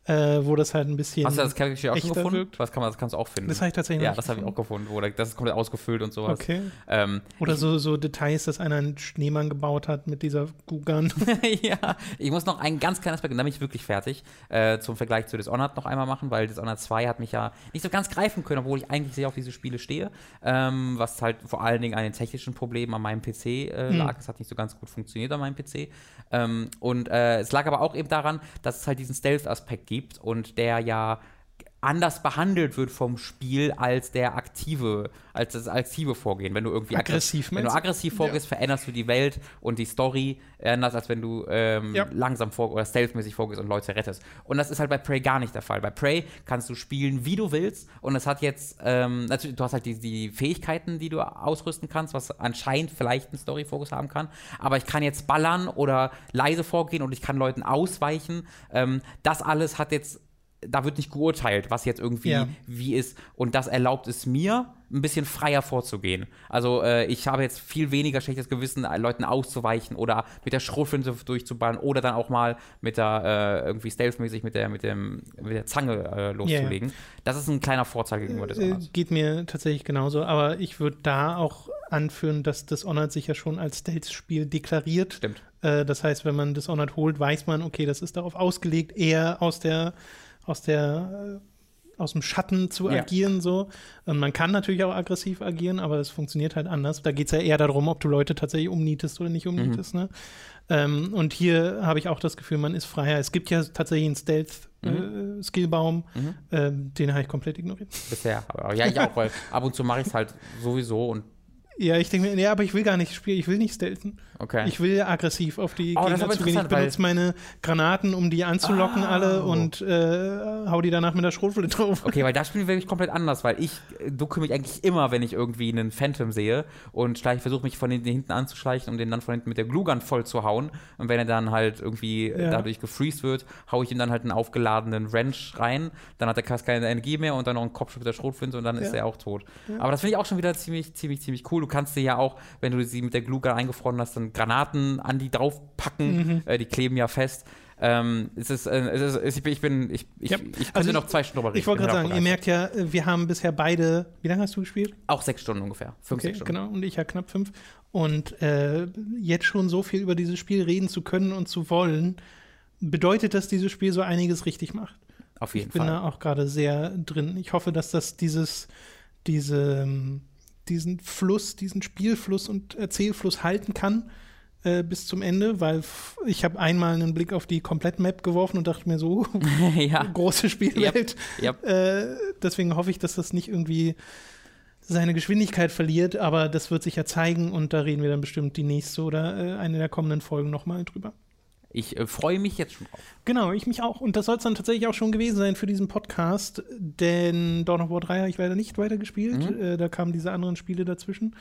äh, wo das halt ein bisschen. Hast du das Character auch schon gefunden? Wirkt. Was kann man, das kannst du auch finden. Das habe ich tatsächlich Ja, das habe ich auch gefunden, wo das ist komplett ausgefüllt und sowas. Okay. Ähm, Oder so, so Details, dass einer einen Schneemann gebaut hat mit dieser Gugan. ja, ich muss noch einen ganz kleinen Aspekt, und dann bin ich wirklich fertig, äh, zum Vergleich zu Dishonored noch einmal machen, weil Dishonored 2 hat mich ja nicht so ganz greifen können, obwohl ich eigentlich sehr auf diese Spiele stehe. Ähm, was halt vor allen Dingen an den technischen Problemen an meinem PC äh, hm. lag. Es hat nicht so ganz gut funktioniert an meinem PC. Ähm, und äh, es lag aber auch eben daran, dass es halt diesen Stealth-Aspekt gibt und der ja anders behandelt wird vom Spiel als der aktive, als das aktive Vorgehen. Wenn du irgendwie aggressiv, wenn du aggressiv vorgehst, ja. veränderst du die Welt und die Story anders, als wenn du ähm, ja. langsam vor oder stealthmäßig vorgehst und Leute rettest. Und das ist halt bei Prey gar nicht der Fall. Bei Prey kannst du spielen, wie du willst und es hat jetzt, ähm, natürlich, du hast halt die, die Fähigkeiten, die du ausrüsten kannst, was anscheinend vielleicht einen Story-Fokus haben kann, aber ich kann jetzt ballern oder leise vorgehen und ich kann Leuten ausweichen. Ähm, das alles hat jetzt da wird nicht geurteilt, was jetzt irgendwie ja. wie ist. Und das erlaubt es mir, ein bisschen freier vorzugehen. Also äh, ich habe jetzt viel weniger schlechtes Gewissen, äh, Leuten auszuweichen oder mit der Schrotflinte durchzuballen oder dann auch mal mit der äh, irgendwie stealthmäßig mit der mit dem mit der Zange äh, loszulegen. Yeah. Das ist ein kleiner Vorteil gegenüber des Honors. Äh, geht mir tatsächlich genauso, aber ich würde da auch anführen, dass das Honored sich ja schon als Stealth-Spiel deklariert. Stimmt. Äh, das heißt, wenn man das Honored holt, weiß man, okay, das ist darauf ausgelegt, eher aus der aus der aus dem Schatten zu Ja. agieren so. Und man kann natürlich auch aggressiv agieren, aber es funktioniert halt anders. Da geht es ja eher darum, ob du Leute tatsächlich umnietest oder nicht Mhm. umnietest. Ne? Ähm, und hier habe ich auch das Gefühl, man ist freier. Es gibt ja tatsächlich einen Stealth-Skillbaum, Mhm. ähm, den habe ich komplett ignoriert. Bisher. Aber ja, ich auch, weil ab und zu mache ich es halt sowieso und Ja, ich denke mir, ja, aber ich will gar nicht spielen, ich will nicht stealthen. okay. Ich will aggressiv auf die Oh, das ist Gegner zugehen. Ich benutze meine Granaten, um die anzulocken Oh. alle und äh, hau die danach mit der Schrotflinte drauf. Okay, weil da spielen wir wirklich komplett anders, weil ich äh, ducke mich eigentlich immer, wenn ich irgendwie einen Phantom sehe und versuche mich von hinten, anzuschleichen, um den dann von hinten mit der Glugun voll zu hauen. Und wenn er dann halt irgendwie äh, Ja. dadurch gefreezed wird, haue ich ihm dann halt einen aufgeladenen Wrench rein. Dann hat der Kass keine Energie mehr und dann noch einen Kopfschuss mit der Schrotflinte und dann ist Ja. er auch tot. Aber das finde ich auch schon wieder ziemlich, ziemlich, ziemlich cool. Du kannst dir ja auch, wenn du sie mit der Glugun eingefroren hast, dann Granaten an die draufpacken. Mhm. Äh, die kleben ja fest. Ähm, es ist, äh, es ist, ich bin, ich bin, ich, ich, Ja. ich könnte Also ich- noch zwei Stunden drüber reden. Ich wollte gerade sagen, ihr merkt ja, äh, wir haben bisher beide, wie lange hast du gespielt? Auch sechs Stunden ungefähr. Fünf, Okay, sechs Stunden. genau, und ich ja knapp fünf. Und äh, jetzt schon so viel über dieses Spiel reden zu können und zu wollen, bedeutet, dass dieses Spiel so einiges richtig macht. Auf Ich jeden bin Fall. da auch gerade sehr drin. Ich hoffe, dass das dieses, diese, ähm, diesen Fluss, diesen Spielfluss und Erzählfluss halten kann äh, bis zum Ende, weil ich habe einmal einen Blick auf die Komplett-Map geworfen und dachte mir so, ja. große Spielwelt. Yep. Äh, deswegen hoffe ich, dass das nicht irgendwie seine Geschwindigkeit verliert, aber das wird sich ja zeigen und da reden wir dann bestimmt die nächste oder äh, eine der kommenden Folgen nochmal drüber. Ich äh, freue mich jetzt schon drauf. Genau, ich mich auch. Und das soll es dann tatsächlich auch schon gewesen sein für diesen Podcast, denn Dawn of War 3 habe ich leider nicht weitergespielt. Mhm. Äh, da kamen diese anderen Spiele dazwischen.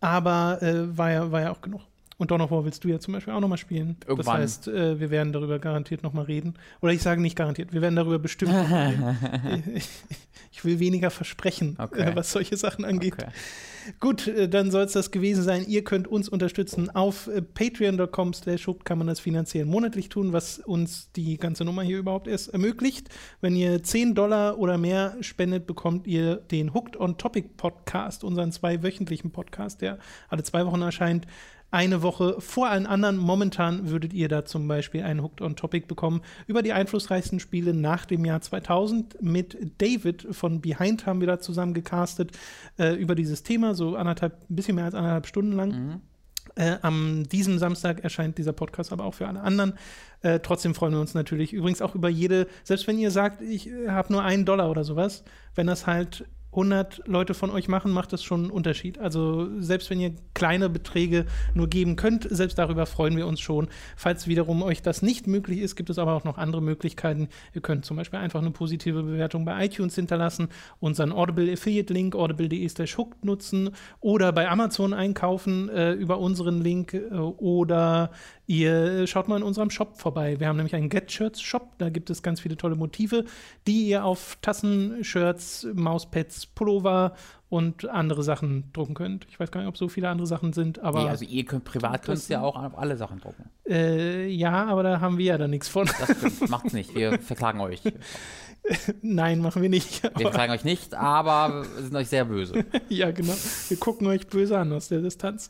Aber äh, war, ja, war ja auch genug. Und Dawn of War willst du ja zum Beispiel auch nochmal spielen. Das Irgendwann. heißt, äh, wir werden darüber garantiert nochmal reden. Oder ich sage nicht garantiert, wir werden darüber bestimmt reden. ich, ich will weniger versprechen, Okay. äh, was solche Sachen angeht. Okay. Gut, äh, dann soll es das gewesen sein. Ihr könnt uns unterstützen. Auf äh, patreon.com slash kann man das finanziell monatlich tun, was uns die ganze Nummer hier überhaupt erst ermöglicht. Wenn ihr 10 Dollar oder mehr spendet, bekommt ihr den Hooked on Topic Podcast, unseren zweiwöchentlichen Podcast, der alle zwei Wochen erscheint. Eine Woche vor allen anderen. Momentan würdet ihr da zum Beispiel einen Hooked on Topic bekommen über die einflussreichsten Spiele nach dem Jahr 2000. Mit David von Behind haben wir da zusammen gecastet äh, über dieses Thema, so anderthalb, ein bisschen mehr als anderthalb Stunden lang. Mhm. Äh, am diesem Samstag erscheint dieser Podcast aber auch für alle anderen. Äh, trotzdem freuen wir uns natürlich übrigens auch über jede, selbst wenn ihr sagt, ich äh, habe nur einen Dollar oder sowas, wenn das halt 100 Leute von euch machen, macht das schon einen Unterschied. Also selbst wenn ihr kleine Beträge nur geben könnt, selbst darüber freuen wir uns schon. Falls wiederum euch das nicht möglich ist, gibt es aber auch noch andere Möglichkeiten. Ihr könnt zum Beispiel einfach eine positive Bewertung bei iTunes hinterlassen, unseren Audible Affiliate Link audible.de slash nutzen oder bei Amazon einkaufen äh, über unseren Link äh, oder ihr schaut mal in unserem Shop vorbei. Wir haben nämlich einen Get Shirts Shop, da gibt es ganz viele tolle Motive, die ihr auf Tassen, Shirts, Mauspads, Pullover und andere Sachen drucken könnt. Ich weiß gar nicht, ob so viele andere Sachen sind, aber Nee, also ihr könnt privat könnt ihr ja auch auf alle Sachen drucken. äh, ja, aber da haben wir ja dann nichts von. Das stimmt. Macht's nicht. Wir verklagen euch. Wir Nein, machen wir nicht. Aber, verklagen euch nicht, aber wir sind euch sehr böse. ja, genau. Wir gucken euch böse an aus der Distanz.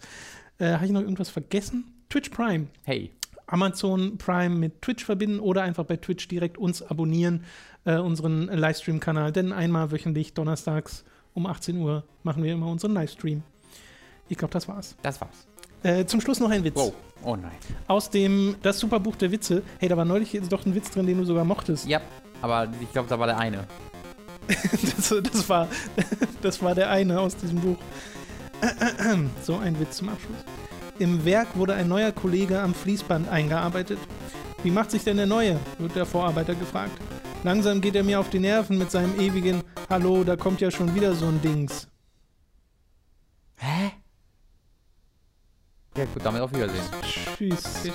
Äh, Habe ich noch irgendwas vergessen? Twitch Prime. Hey. Amazon Prime mit Twitch verbinden oder einfach bei Twitch direkt uns abonnieren, äh, unseren Livestream-Kanal. Denn einmal wöchentlich, donnerstags um 18 Uhr, machen wir immer unseren Livestream. Ich glaube, das war's. Das war's. Äh, zum Schluss noch ein Witz. Wow. Oh nein. Aus dem Das Superbuch der Witze. Hey, da war neulich jetzt doch ein Witz drin, den du sogar mochtest. Ja, aber ich glaube, da war der eine. Das, das, war, das war der eine aus diesem Buch. So ein Witz zum Abschluss. Im Werk wurde ein neuer Kollege am Fließband eingearbeitet. Wie macht sich denn der Neue? wird der Vorarbeiter gefragt. Langsam geht er mir auf die Nerven mit seinem ewigen Hallo, da kommt ja schon wieder so ein Dings. Hä? Ja, gut, damit auf Wiedersehen. Tschüss. Tschüss.